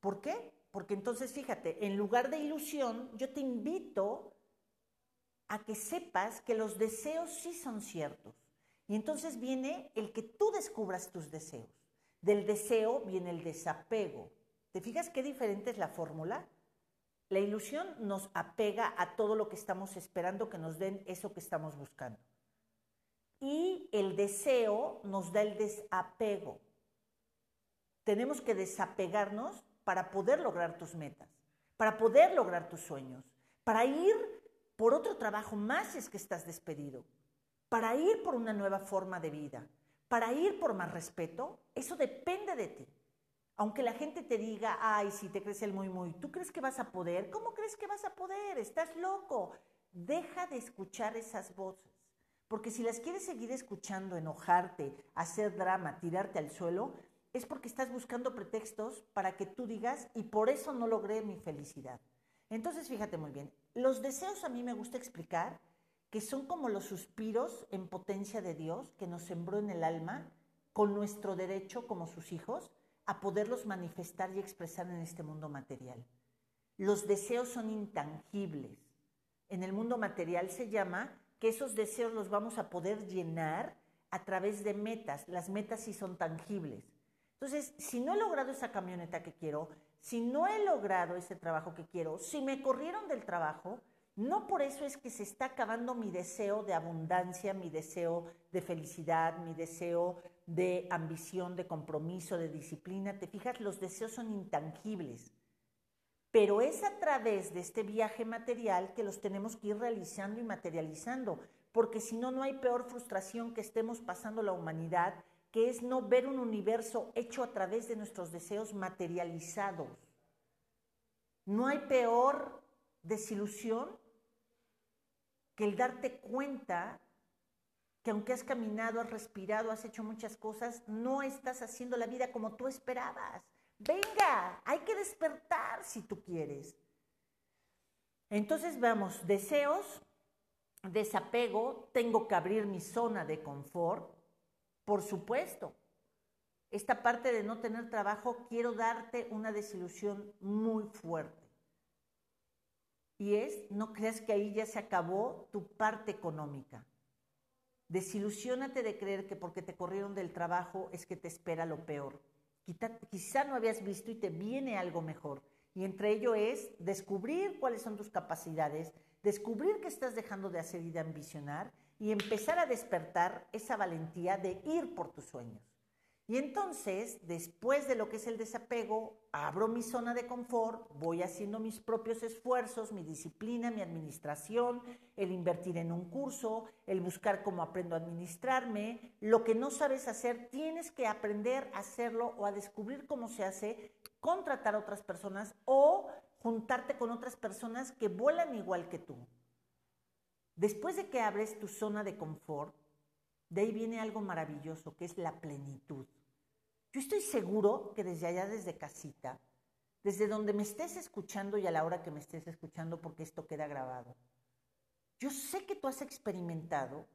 ¿Por qué? Porque entonces, fíjate, en lugar de ilusión, yo te invito a que sepas que los deseos sí son ciertos. Y entonces viene el que tú descubras tus deseos. Del deseo viene el desapego. ¿Te fijas qué diferente es la fórmula? La ilusión nos apega a todo lo que estamos esperando que nos den eso que estamos buscando. Y el deseo nos da el desapego. Tenemos que desapegarnos para poder lograr tus metas, para poder lograr tus sueños, para ir por otro trabajo más es que estás despedido, para ir por una nueva forma de vida, para ir por más respeto, eso depende de ti. Aunque la gente te diga, ay, si te crees el muy, muy, ¿tú crees que vas a poder? ¿Cómo crees que vas a poder? Estás loco. Deja de escuchar esas voces. Porque si las quieres seguir escuchando, enojarte, hacer drama, tirarte al suelo, es porque estás buscando pretextos para que tú digas, y por eso no logré mi felicidad. Entonces, fíjate muy bien, los deseos a mí me gusta explicar que son como los suspiros en potencia de Dios que nos sembró en el alma con nuestro derecho como sus hijos a poderlos manifestar y expresar en este mundo material. Los deseos son intangibles. En el mundo material se llama que esos deseos los vamos a poder llenar a través de metas. Las metas sí son tangibles. Entonces, si no he logrado esa camioneta que quiero, si no he logrado ese trabajo que quiero, si me corrieron del trabajo, no por eso es que se está acabando mi deseo de abundancia, mi deseo de felicidad, mi deseo de ambición, de compromiso, de disciplina. Te fijas, los deseos son intangibles. Pero es a través de este viaje material que los tenemos que ir realizando y materializando, porque si no, no hay peor frustración que estemos pasando la humanidad, que es no ver un universo hecho a través de nuestros deseos materializados. No hay peor desilusión que el darte cuenta que aunque has caminado, has respirado, has hecho muchas cosas, no estás haciendo la vida como tú esperabas. Venga, hay que despertar si tú quieres. Entonces vamos, deseos, desapego, tengo que abrir mi zona de confort, por supuesto. Esta parte de no tener trabajo, quiero darte una desilusión muy fuerte. Y es, no creas que ahí ya se acabó tu parte económica. Desilusiónate de creer que porque te corrieron del trabajo es que te espera lo peor. Quizá, no habías visto y te viene algo mejor. Y entre ello es descubrir cuáles son tus capacidades, descubrir qué estás dejando de hacer y de ambicionar y empezar a despertar esa valentía de ir por tus sueños. Y entonces, después de lo que es el desapego, abro mi zona de confort, voy haciendo mis propios esfuerzos, mi disciplina, mi administración, el invertir en un curso, el buscar cómo aprendo a administrarme. Lo que no sabes hacer, tienes que aprender a hacerlo o a descubrir cómo se hace, contratar a otras personas o juntarte con otras personas que vuelan igual que tú. Después de que abres tu zona de confort, de ahí viene algo maravilloso, que es la plenitud. Yo estoy seguro que desde allá, desde casita, desde donde me estés escuchando y a la hora que me estés escuchando, porque esto queda grabado, yo sé que tú has experimentado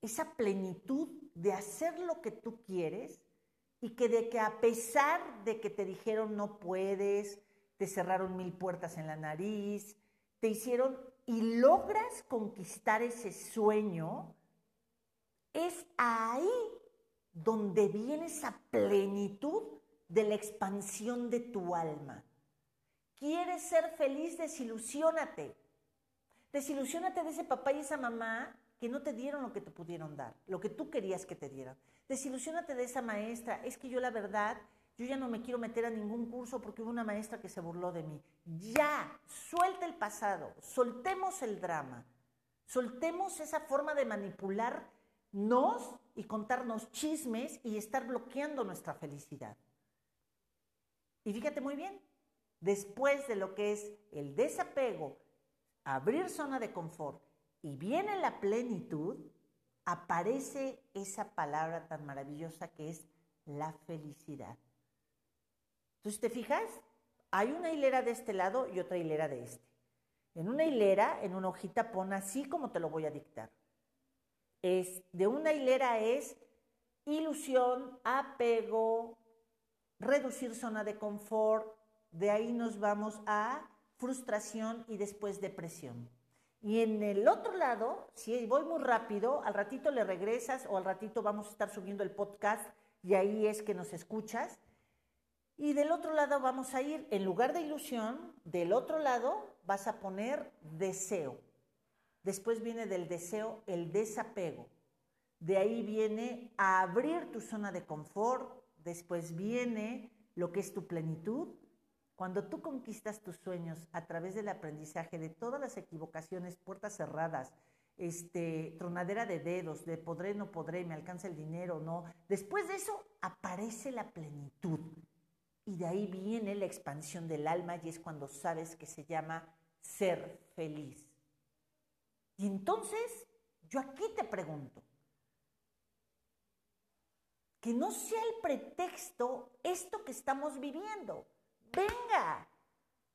esa plenitud de hacer lo que tú quieres y que de que a pesar de que te dijeron no puedes, te cerraron mil puertas en la nariz, te hicieron y logras conquistar ese sueño, es ahí donde viene esa plenitud de la expansión de tu alma. ¿Quieres ser feliz? Desilusiónate. Desilusiónate de ese papá y esa mamá que no te dieron lo que te pudieron dar, lo que tú querías que te dieran. Desilusiónate de esa maestra. Es que yo la verdad, yo ya no me quiero meter a ningún curso porque hubo una maestra que se burló de mí. Ya, suelta el pasado, soltemos el drama, soltemos esa forma de manipular nos y contarnos chismes y estar bloqueando nuestra felicidad. Y fíjate muy bien, después de lo que es el desapego, abrir zona de confort y viene la plenitud, aparece esa palabra tan maravillosa que es la felicidad. Entonces, ¿te fijas? Hay una hilera de este lado y otra hilera de este. En una hilera, en una hojita, pon así como te lo voy a dictar es, de una hilera es ilusión, apego, reducir zona de confort, de ahí nos vamos a frustración y después depresión. Y en el otro lado, si voy muy rápido, al ratito le regresas o al ratito vamos a estar subiendo el podcast y ahí es que nos escuchas. Y del otro lado vamos a ir, en lugar de ilusión, del otro lado vas a poner deseo. Después viene del deseo el desapego. De ahí viene a abrir tu zona de confort. Después viene lo que es tu plenitud. Cuando tú conquistas tus sueños a través del aprendizaje de todas las equivocaciones, puertas cerradas, este, tronadera de dedos, de podré, no podré, me alcanza el dinero, no. Después de eso aparece la plenitud. Y de ahí viene la expansión del alma y es cuando sabes que se llama ser feliz. Y entonces, yo aquí te pregunto, que no sea el pretexto esto que estamos viviendo. Venga,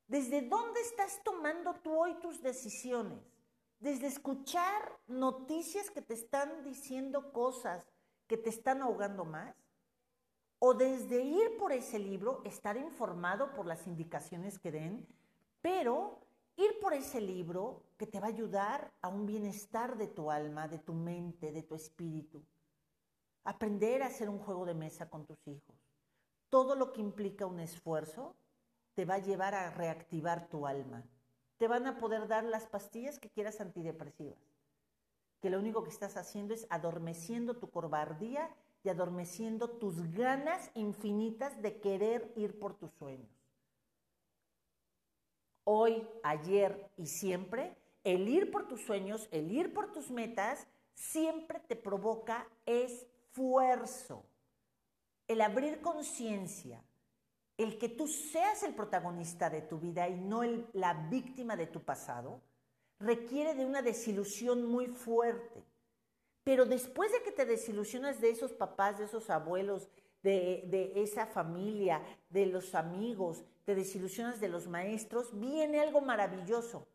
¿desde dónde estás tomando tú hoy tus decisiones? Desde escuchar noticias que te están diciendo cosas que te están ahogando más. O desde ir por ese libro, estar informado por las indicaciones que den, pero ir por ese libro que te va a ayudar a un bienestar de tu alma, de tu mente, de tu espíritu. Aprender a hacer un juego de mesa con tus hijos. Todo lo que implica un esfuerzo te va a llevar a reactivar tu alma. Te van a poder dar las pastillas que quieras antidepresivas, que lo único que estás haciendo es adormeciendo tu cobardía y adormeciendo tus ganas infinitas de querer ir por tus sueños. Hoy, ayer y siempre, el ir por tus sueños, el ir por tus metas, siempre te provoca esfuerzo. El abrir conciencia, el que tú seas el protagonista de tu vida y no la víctima de tu pasado, requiere de una desilusión muy fuerte. Pero después de que te desilusionas de esos papás, de esos abuelos, de, esa familia, de los amigos, te desilusionas de los maestros, viene algo maravilloso.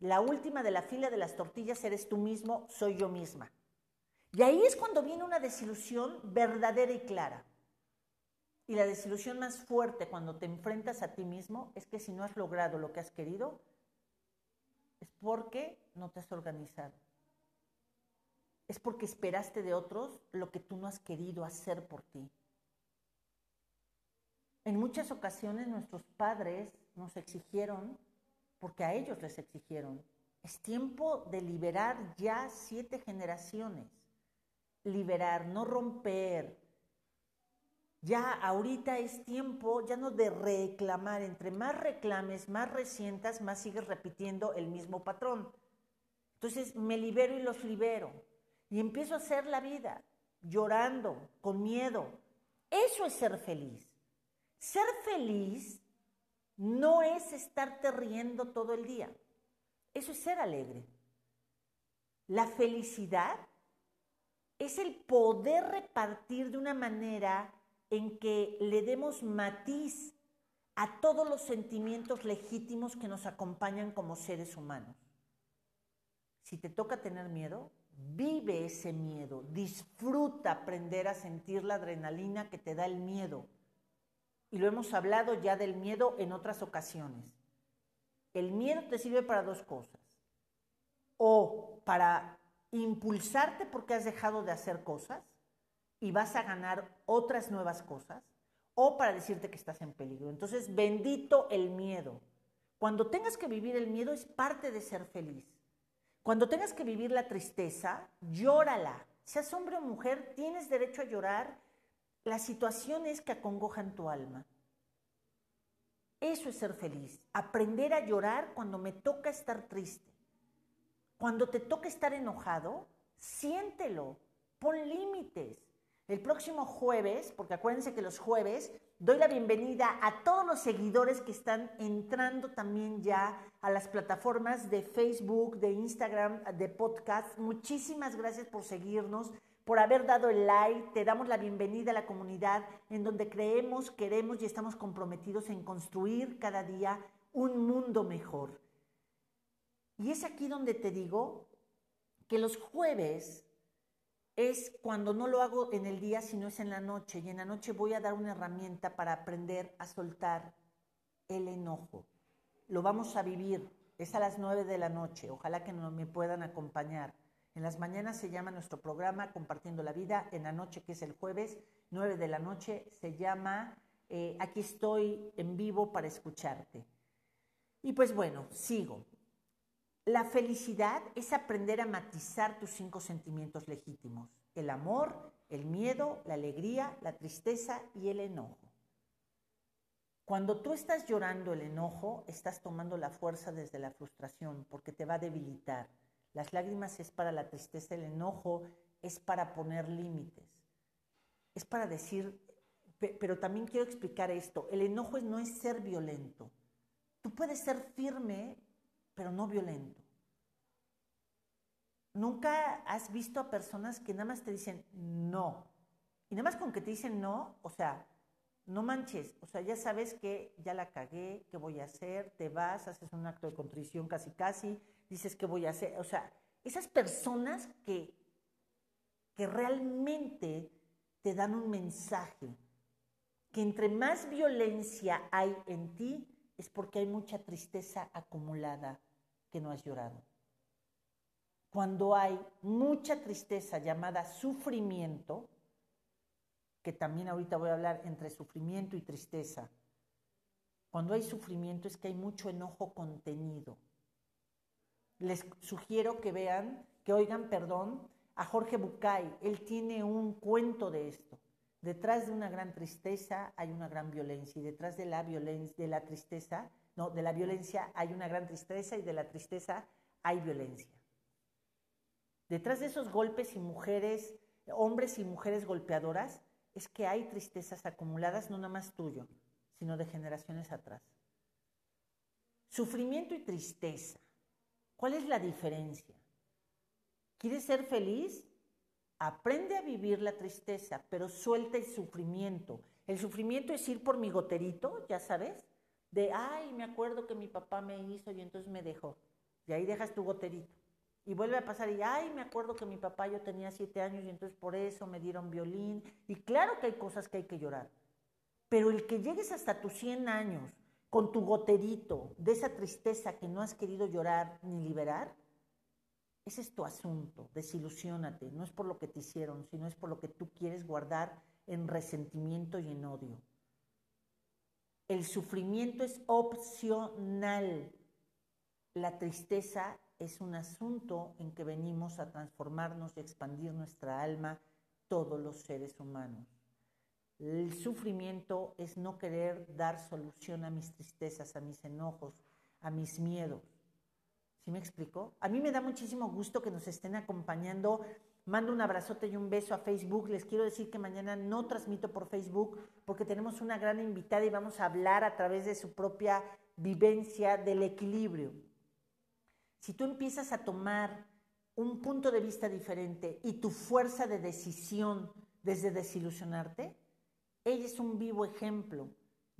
La última de la fila de las tortillas eres tú mismo, soy yo misma. Y ahí es cuando viene una desilusión verdadera y clara. Y la desilusión más fuerte cuando te enfrentas a ti mismo es que si no has logrado lo que has querido, es porque no te has organizado. Es porque esperaste de otros lo que tú no has querido hacer por ti. En muchas ocasiones nuestros padres nos exigieron porque a ellos les exigieron. Es tiempo de liberar ya siete generaciones. Liberar, no romper, ya ahorita es tiempo ya no de reclamar, entre más reclames, más resientas, más sigues repitiendo el mismo patrón. Entonces me libero y los libero y empiezo a hacer la vida llorando, con miedo. Eso es ser feliz. Ser feliz no es estarte riendo todo el día. Eso es ser alegre. La felicidad es el poder repartir de una manera en que le demos matiz a todos los sentimientos legítimos que nos acompañan como seres humanos. Si te toca tener miedo, vive ese miedo, disfruta aprender a sentir la adrenalina que te da el miedo. Y lo hemos hablado ya del miedo en otras ocasiones. El miedo te sirve para dos cosas. O para impulsarte porque has dejado de hacer cosas, y vas a ganar otras nuevas cosas o para decirte que estás en peligro. Entonces, bendito el miedo. Cuando tengas que vivir el miedo es parte de ser feliz. Cuando tengas que vivir la tristeza, llórala. Seas hombre o mujer, tienes derecho a llorar las situaciones que acongojan tu alma. Eso es ser feliz. Aprender a llorar cuando me toca estar triste. Cuando te toca estar enojado, siéntelo. Pon límites. El próximo jueves, porque acuérdense que los jueves doy la bienvenida a todos los seguidores que están entrando también ya a las plataformas de Facebook, de Instagram, de podcast. Muchísimas gracias por seguirnos, por haber dado el like. Te damos la bienvenida a la comunidad en donde creemos, queremos y estamos comprometidos en construir cada día un mundo mejor. Y es aquí donde te digo que los jueves es cuando no lo hago en el día, sino es en la noche. Y en la noche voy a dar una herramienta para aprender a soltar el enojo. Lo vamos a vivir. Es a las nueve de la noche. Ojalá que me puedan acompañar. En las mañanas se llama nuestro programa Compartiendo la Vida. En la noche, que es el jueves, nueve de la noche, se llama eh, Aquí estoy en vivo para escucharte. Y pues bueno, sigo. La felicidad es aprender a matizar tus cinco sentimientos legítimos, el amor, el miedo, la alegría, la tristeza y el enojo. Cuando tú estás llorando el enojo, estás tomando la fuerza desde la frustración porque te va a debilitar. Las lágrimas es para la tristeza, el enojo es para poner límites. Es para decir, pero también quiero explicar esto, el enojo no es ser violento. Tú puedes ser firme pero no violento. Nunca has visto a personas que nada más te dicen no. Y nada más con que te dicen no, o sea, no manches, o sea, ya sabes que ya la cagué, ¿qué voy a hacer? Te vas, haces un acto de contrición casi casi, dices qué voy a hacer. O sea, esas personas que, que realmente te dan un mensaje, que entre más violencia hay en ti, es porque hay mucha tristeza acumulada que no has llorado. Cuando hay mucha tristeza llamada sufrimiento, que también ahorita voy a hablar entre sufrimiento y tristeza, cuando hay sufrimiento es que hay mucho enojo contenido. Les sugiero que vean, que oigan, perdón, a Jorge Bucay. Él tiene un cuento de esto. Detrás de una gran tristeza hay una gran violencia y detrás de la violencia, de la tristeza, no, de la violencia hay una gran tristeza y de la tristeza hay violencia. Detrás de esos golpes y mujeres, hombres y mujeres golpeadoras, es que hay tristezas acumuladas, no nada más tuyo, sino de generaciones atrás. Sufrimiento y tristeza. ¿Cuál es la diferencia? ¿Quieres ser feliz? Aprende a vivir la tristeza, pero suelta el sufrimiento. El sufrimiento es ir por mi goterito, ya sabes, de, ay, me acuerdo que mi papá me hizo y entonces me dejó. Y ahí dejas tu goterito. Y vuelve a pasar y, ay, me acuerdo que mi papá yo tenía siete años y entonces por eso me dieron violín. Y claro que hay cosas que hay que llorar. Pero el que llegues hasta tus 100 años con tu goterito de esa tristeza que no has querido llorar ni liberar, ese es tu asunto. Desilusiónate. No es por lo que te hicieron, sino es por lo que tú quieres guardar en resentimiento y en odio. El sufrimiento es opcional. La tristeza es un asunto en que venimos a transformarnos y expandir nuestra alma todos los seres humanos. El sufrimiento es no querer dar solución a mis tristezas, a mis enojos, a mis miedos. ¿Sí me explico? A mí me da muchísimo gusto que nos estén acompañando. Mando un abrazote y un beso a Facebook. Les quiero decir que mañana no transmito por Facebook porque tenemos una gran invitada y vamos a hablar a través de su propia vivencia del equilibrio. Si tú empiezas a tomar un punto de vista diferente y tu fuerza de decisión desde desilusionarte, ella es un vivo ejemplo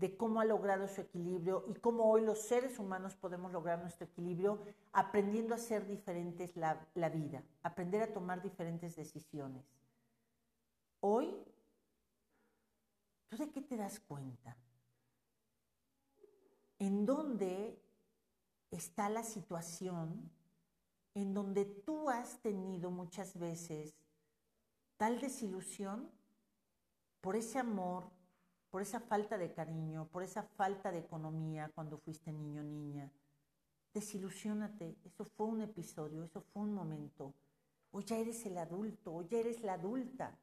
de cómo ha logrado su equilibrio y cómo hoy los seres humanos podemos lograr nuestro equilibrio aprendiendo a ser diferentes la, la vida, aprender a tomar diferentes decisiones. Hoy, ¿tú de qué te das cuenta? ¿En dónde está la situación en donde tú has tenido muchas veces tal desilusión por ese amor, por esa falta de cariño, por esa falta de economía cuando fuiste niño niña. Desilusiónate, eso fue un episodio, eso fue un momento. Hoy ya eres el adulto, hoy ya eres la adulta.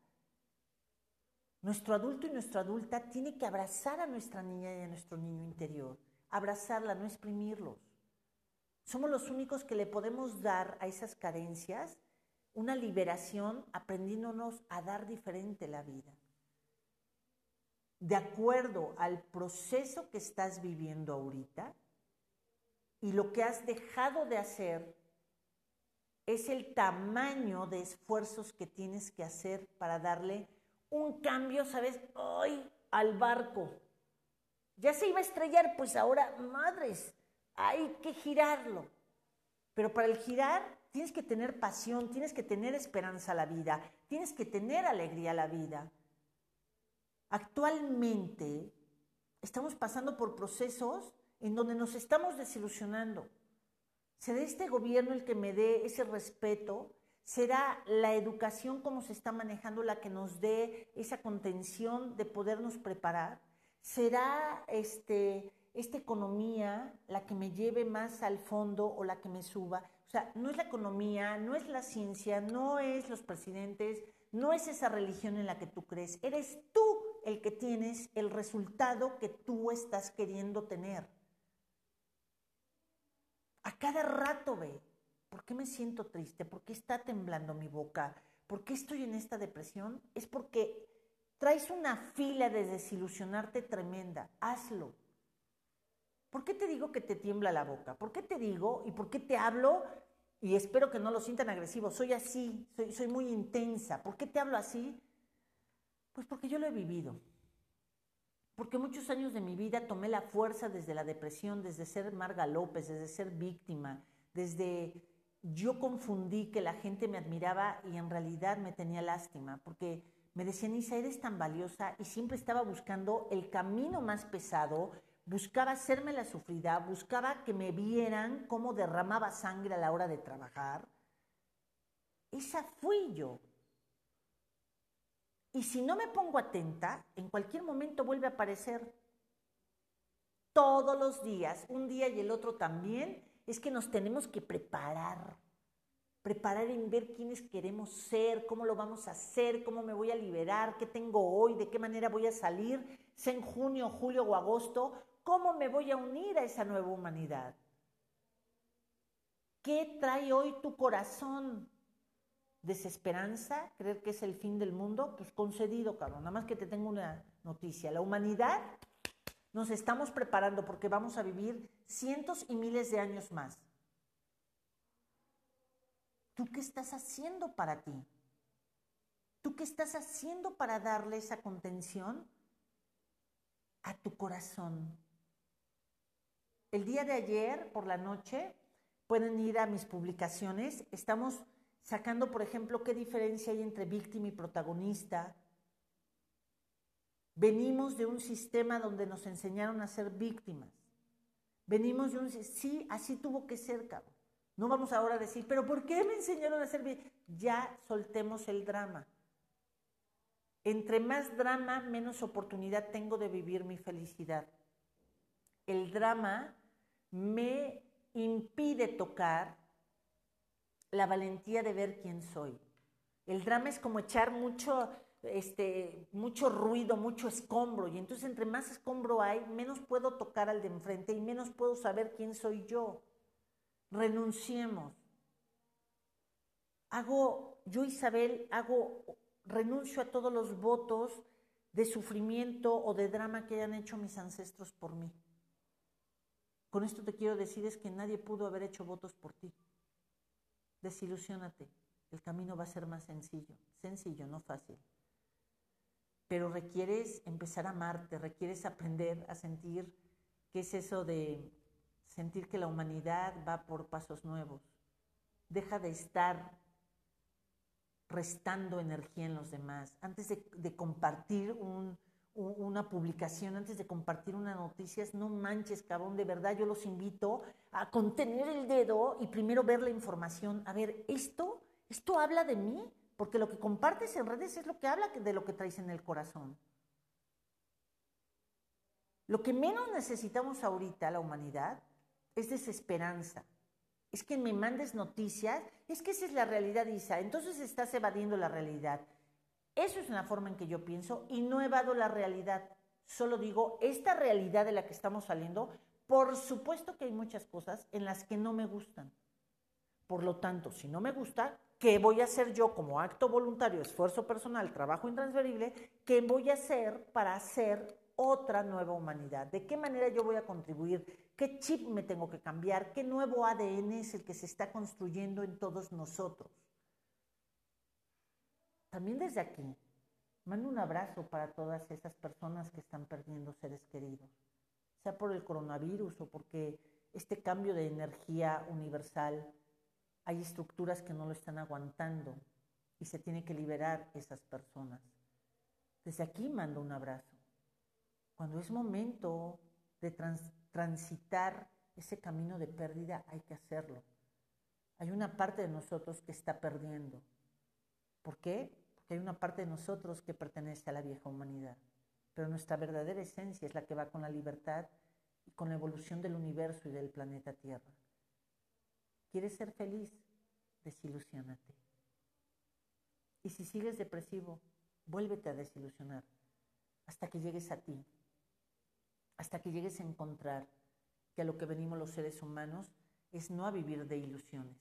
Nuestro adulto y nuestra adulta tiene que abrazar a nuestra niña y a nuestro niño interior, abrazarla, no exprimirlos. Somos los únicos que le podemos dar a esas carencias una liberación aprendiéndonos a dar diferente la vida. De acuerdo al proceso que estás viviendo ahorita y lo que has dejado de hacer es el tamaño de esfuerzos que tienes que hacer para darle un cambio, ¿sabes? Hoy al barco. Ya se iba a estrellar, pues ahora, madres, hay que girarlo. Pero para el girar tienes que tener pasión, tienes que tener esperanza a la vida, tienes que tener alegría a la vida. Actualmente estamos pasando por procesos en donde nos estamos desilusionando. ¿Será este gobierno el que me dé ese respeto? ¿Será la educación como se está manejando la que nos dé esa contención de podernos preparar? ¿Será este, esta economía la que me lleve más al fondo o la que me suba. O sea, no es la economía, no es la ciencia, no es los presidentes, no es esa religión en la que tú crees. Eres tú el que tienes el resultado que tú estás queriendo tener. A cada rato ve, ¿por qué me siento triste? ¿Por qué está temblando mi boca? ¿Por qué estoy en esta depresión? Es porque traes una fila de desilusionarte tremenda. Hazlo ¿Por qué te digo que te tiembla la boca? ¿Por qué te digo y por qué te hablo? Y espero que no lo sientan agresivo. Soy así, soy, soy muy intensa. ¿Por qué te hablo así? Pues porque yo lo he vivido. Porque muchos años de mi vida tomé la fuerza desde la depresión, desde ser Marga López, desde ser víctima, desde yo confundí que la gente me admiraba y en realidad me tenía lástima, porque me decían, Isa, eres tan valiosa y siempre estaba buscando el camino más pesado, buscaba hacerme la sufrida, buscaba que me vieran cómo derramaba sangre a la hora de trabajar. Esa fui yo. Y si no me pongo atenta, en cualquier momento vuelve a aparecer. Todos los días, un día y el otro también, es que nos tenemos que preparar. Preparar en ver quiénes queremos ser, cómo lo vamos a hacer, cómo me voy a liberar, qué tengo hoy, de qué manera voy a salir, sea en junio, julio o agosto, cómo me voy a unir a esa nueva humanidad. ¿Qué trae hoy tu corazón? Desesperanza, creer que es el fin del mundo, pues concedido, cabrón. Nada más que te tengo una noticia. La humanidad nos estamos preparando porque vamos a vivir cientos y miles de años más. ¿Tú qué estás haciendo para ti? ¿Tú qué estás haciendo para darle esa contención a tu corazón? El día de ayer, por la noche, pueden ir a mis publicaciones. Estamos sacando, por ejemplo, qué diferencia hay entre víctima y protagonista. Venimos de un sistema donde nos enseñaron a ser víctimas. Venimos de un... Sí, así tuvo que ser. No vamos ahora a decir, pero ¿por qué me enseñaron a ser víctima? Ya soltemos el drama. Entre más drama, menos oportunidad tengo de vivir mi felicidad. El drama me impide tocar la valentía de ver quién soy. El drama es como echar mucho, este, mucho ruido, mucho escombro, y entonces entre más escombro hay, menos puedo tocar al de enfrente y menos puedo saber quién soy yo. Renunciemos. Hago, yo Isabel, hago, renuncio a todos los votos de sufrimiento o de drama que hayan hecho mis ancestros por mí. Con esto te quiero decir es que nadie pudo haber hecho votos por ti desilusiónate. El camino va a ser más sencillo, sencillo, no fácil. Pero requieres empezar a amarte, requieres aprender a sentir qué es eso de sentir que la humanidad va por pasos nuevos. Deja de estar restando energía en los demás. Antes de, compartir una publicación, antes de compartir una noticia, no manches, cabrón, de verdad yo los invito a contener el dedo y primero ver la información. A ver, esto, esto habla de mí, porque lo que compartes en redes es lo que habla de lo que traes en el corazón. Lo que menos necesitamos ahorita, la humanidad, es desesperanza. Es que me mandes noticias, es que esa es la realidad, Isa. Entonces estás evadiendo la realidad. Eso es una forma en que yo pienso y no evado la realidad. Solo digo, esta realidad de la que estamos saliendo por supuesto que hay muchas cosas en las que no me gustan. Por lo tanto, si no me gusta, ¿qué voy a hacer yo como acto voluntario, esfuerzo personal, trabajo intransferible? ¿Qué voy a hacer para hacer otra nueva humanidad? ¿De qué manera yo voy a contribuir? ¿Qué chip me tengo que cambiar? ¿Qué nuevo ADN es el que se está construyendo en todos nosotros? También desde aquí, mando un abrazo para todas esas personas que están perdiendo seres queridos sea por el coronavirus o porque este cambio de energía universal, hay estructuras que no lo están aguantando y se tiene que liberar esas personas. Desde aquí mando un abrazo. Cuando es momento de transitar ese camino de pérdida, hay que hacerlo. Hay una parte de nosotros que está perdiendo. ¿Por qué? Porque hay una parte de nosotros que pertenece a la vieja humanidad pero nuestra verdadera esencia es la que va con la libertad y con la evolución del universo y del planeta Tierra. ¿Quieres ser feliz? Desilusiónate. Y si sigues depresivo, vuélvete a desilusionar hasta que llegues a ti, hasta que llegues a encontrar que a lo que venimos los seres humanos es no a vivir de ilusiones,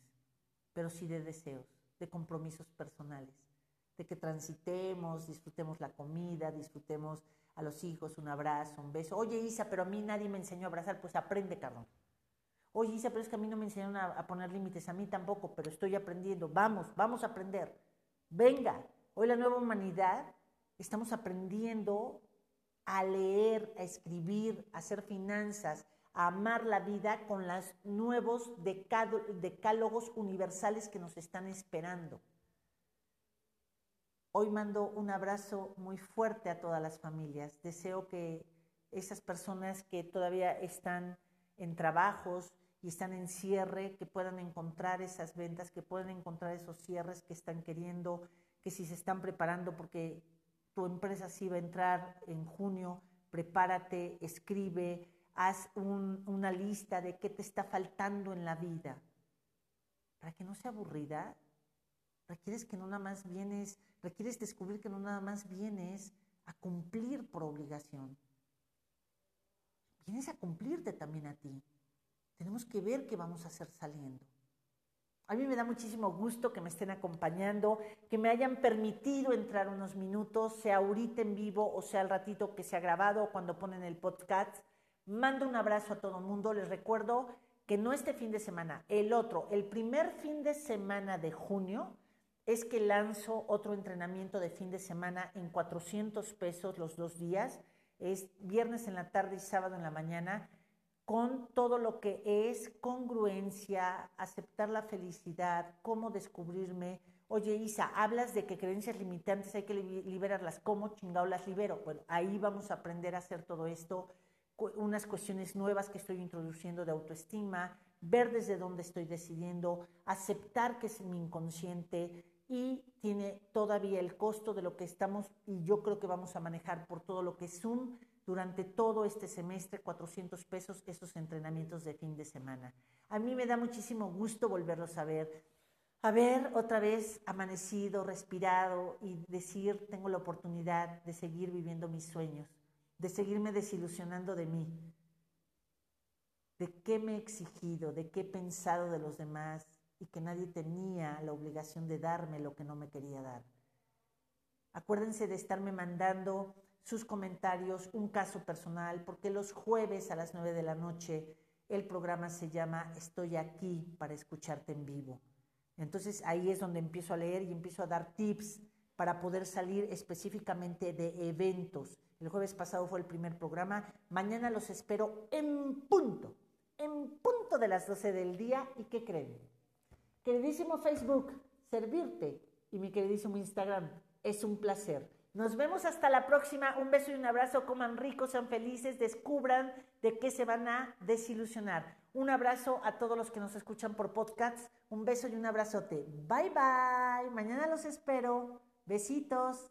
pero sí de deseos, de compromisos personales, de que transitemos, disfrutemos la comida, disfrutemos a los hijos, un abrazo, un beso. Oye, Isa, pero a mí nadie me enseñó a abrazar, pues aprende, cabrón. Oye, Isa, pero es que a mí no me enseñaron a, poner límites, a mí tampoco, pero estoy aprendiendo. Vamos, vamos a aprender. Venga, hoy la nueva humanidad estamos aprendiendo a leer, a escribir, a hacer finanzas, amar la vida con los nuevos decálogos universales que nos están esperando. Hoy mando un abrazo muy fuerte a todas las familias. Deseo que esas personas que todavía están en trabajos y están en cierre, que puedan encontrar esas ventas, que puedan encontrar esos cierres que están queriendo, que si se están preparando porque tu empresa sí va a entrar en junio, prepárate, escribe, haz una lista de qué te está faltando en la vida, para que no sea aburrida. Requieres que no nada más vienes, requieres descubrir que no nada más vienes a cumplir por obligación. Vienes a cumplirte también a ti. Tenemos que ver qué vamos a hacer saliendo. A mí me da muchísimo gusto que me estén acompañando, que me hayan permitido entrar unos minutos, sea ahorita en vivo o sea al ratito que se ha grabado o cuando ponen el podcast. Mando un abrazo a todo el mundo. Les recuerdo que no este fin de semana, el otro, el primer fin de semana de junio, es que lanzo otro entrenamiento de fin de semana en 400 pesos los dos días. Es viernes en la tarde y sábado en la mañana con todo lo que es congruencia, aceptar la felicidad, cómo descubrirme. Oye, Isa, hablas de que creencias limitantes hay que liberarlas. ¿Cómo chingado las libero? Bueno, ahí vamos a aprender a hacer todo esto, unas cuestiones nuevas que estoy introduciendo de autoestima, ver desde dónde estoy decidiendo, aceptar que es mi inconsciente y tiene todavía el costo de lo que estamos y yo creo que vamos a manejar por todo lo que es Zoom durante todo este semestre 400 pesos estos entrenamientos de fin de semana. A mí me da muchísimo gusto volverlos a ver, a ver otra vez amanecido, respirado y decir, tengo la oportunidad de seguir viviendo mis sueños, de seguirme desilusionando de mí, de qué me he exigido, de qué he pensado de los demás y que nadie tenía la obligación de darme lo que no me quería dar. Acuérdense de estarme mandando sus comentarios, un caso personal, porque los jueves a las 9 de la noche el programa se llama Estoy aquí para escucharte en vivo. Entonces ahí es donde empiezo a leer y empiezo a dar tips para poder salir específicamente de eventos. El jueves pasado fue el primer programa. Mañana los espero en punto, en punto de las 12 del día. ¿Y qué creen? Queridísimo Facebook, servirte y mi queridísimo Instagram, es un placer. Nos vemos hasta la próxima. Un beso y un abrazo. Coman ricos, sean felices, descubran de qué se van a desilusionar. Un abrazo a todos los que nos escuchan por podcasts. Un beso y un abrazote. Bye bye. Mañana los espero. Besitos.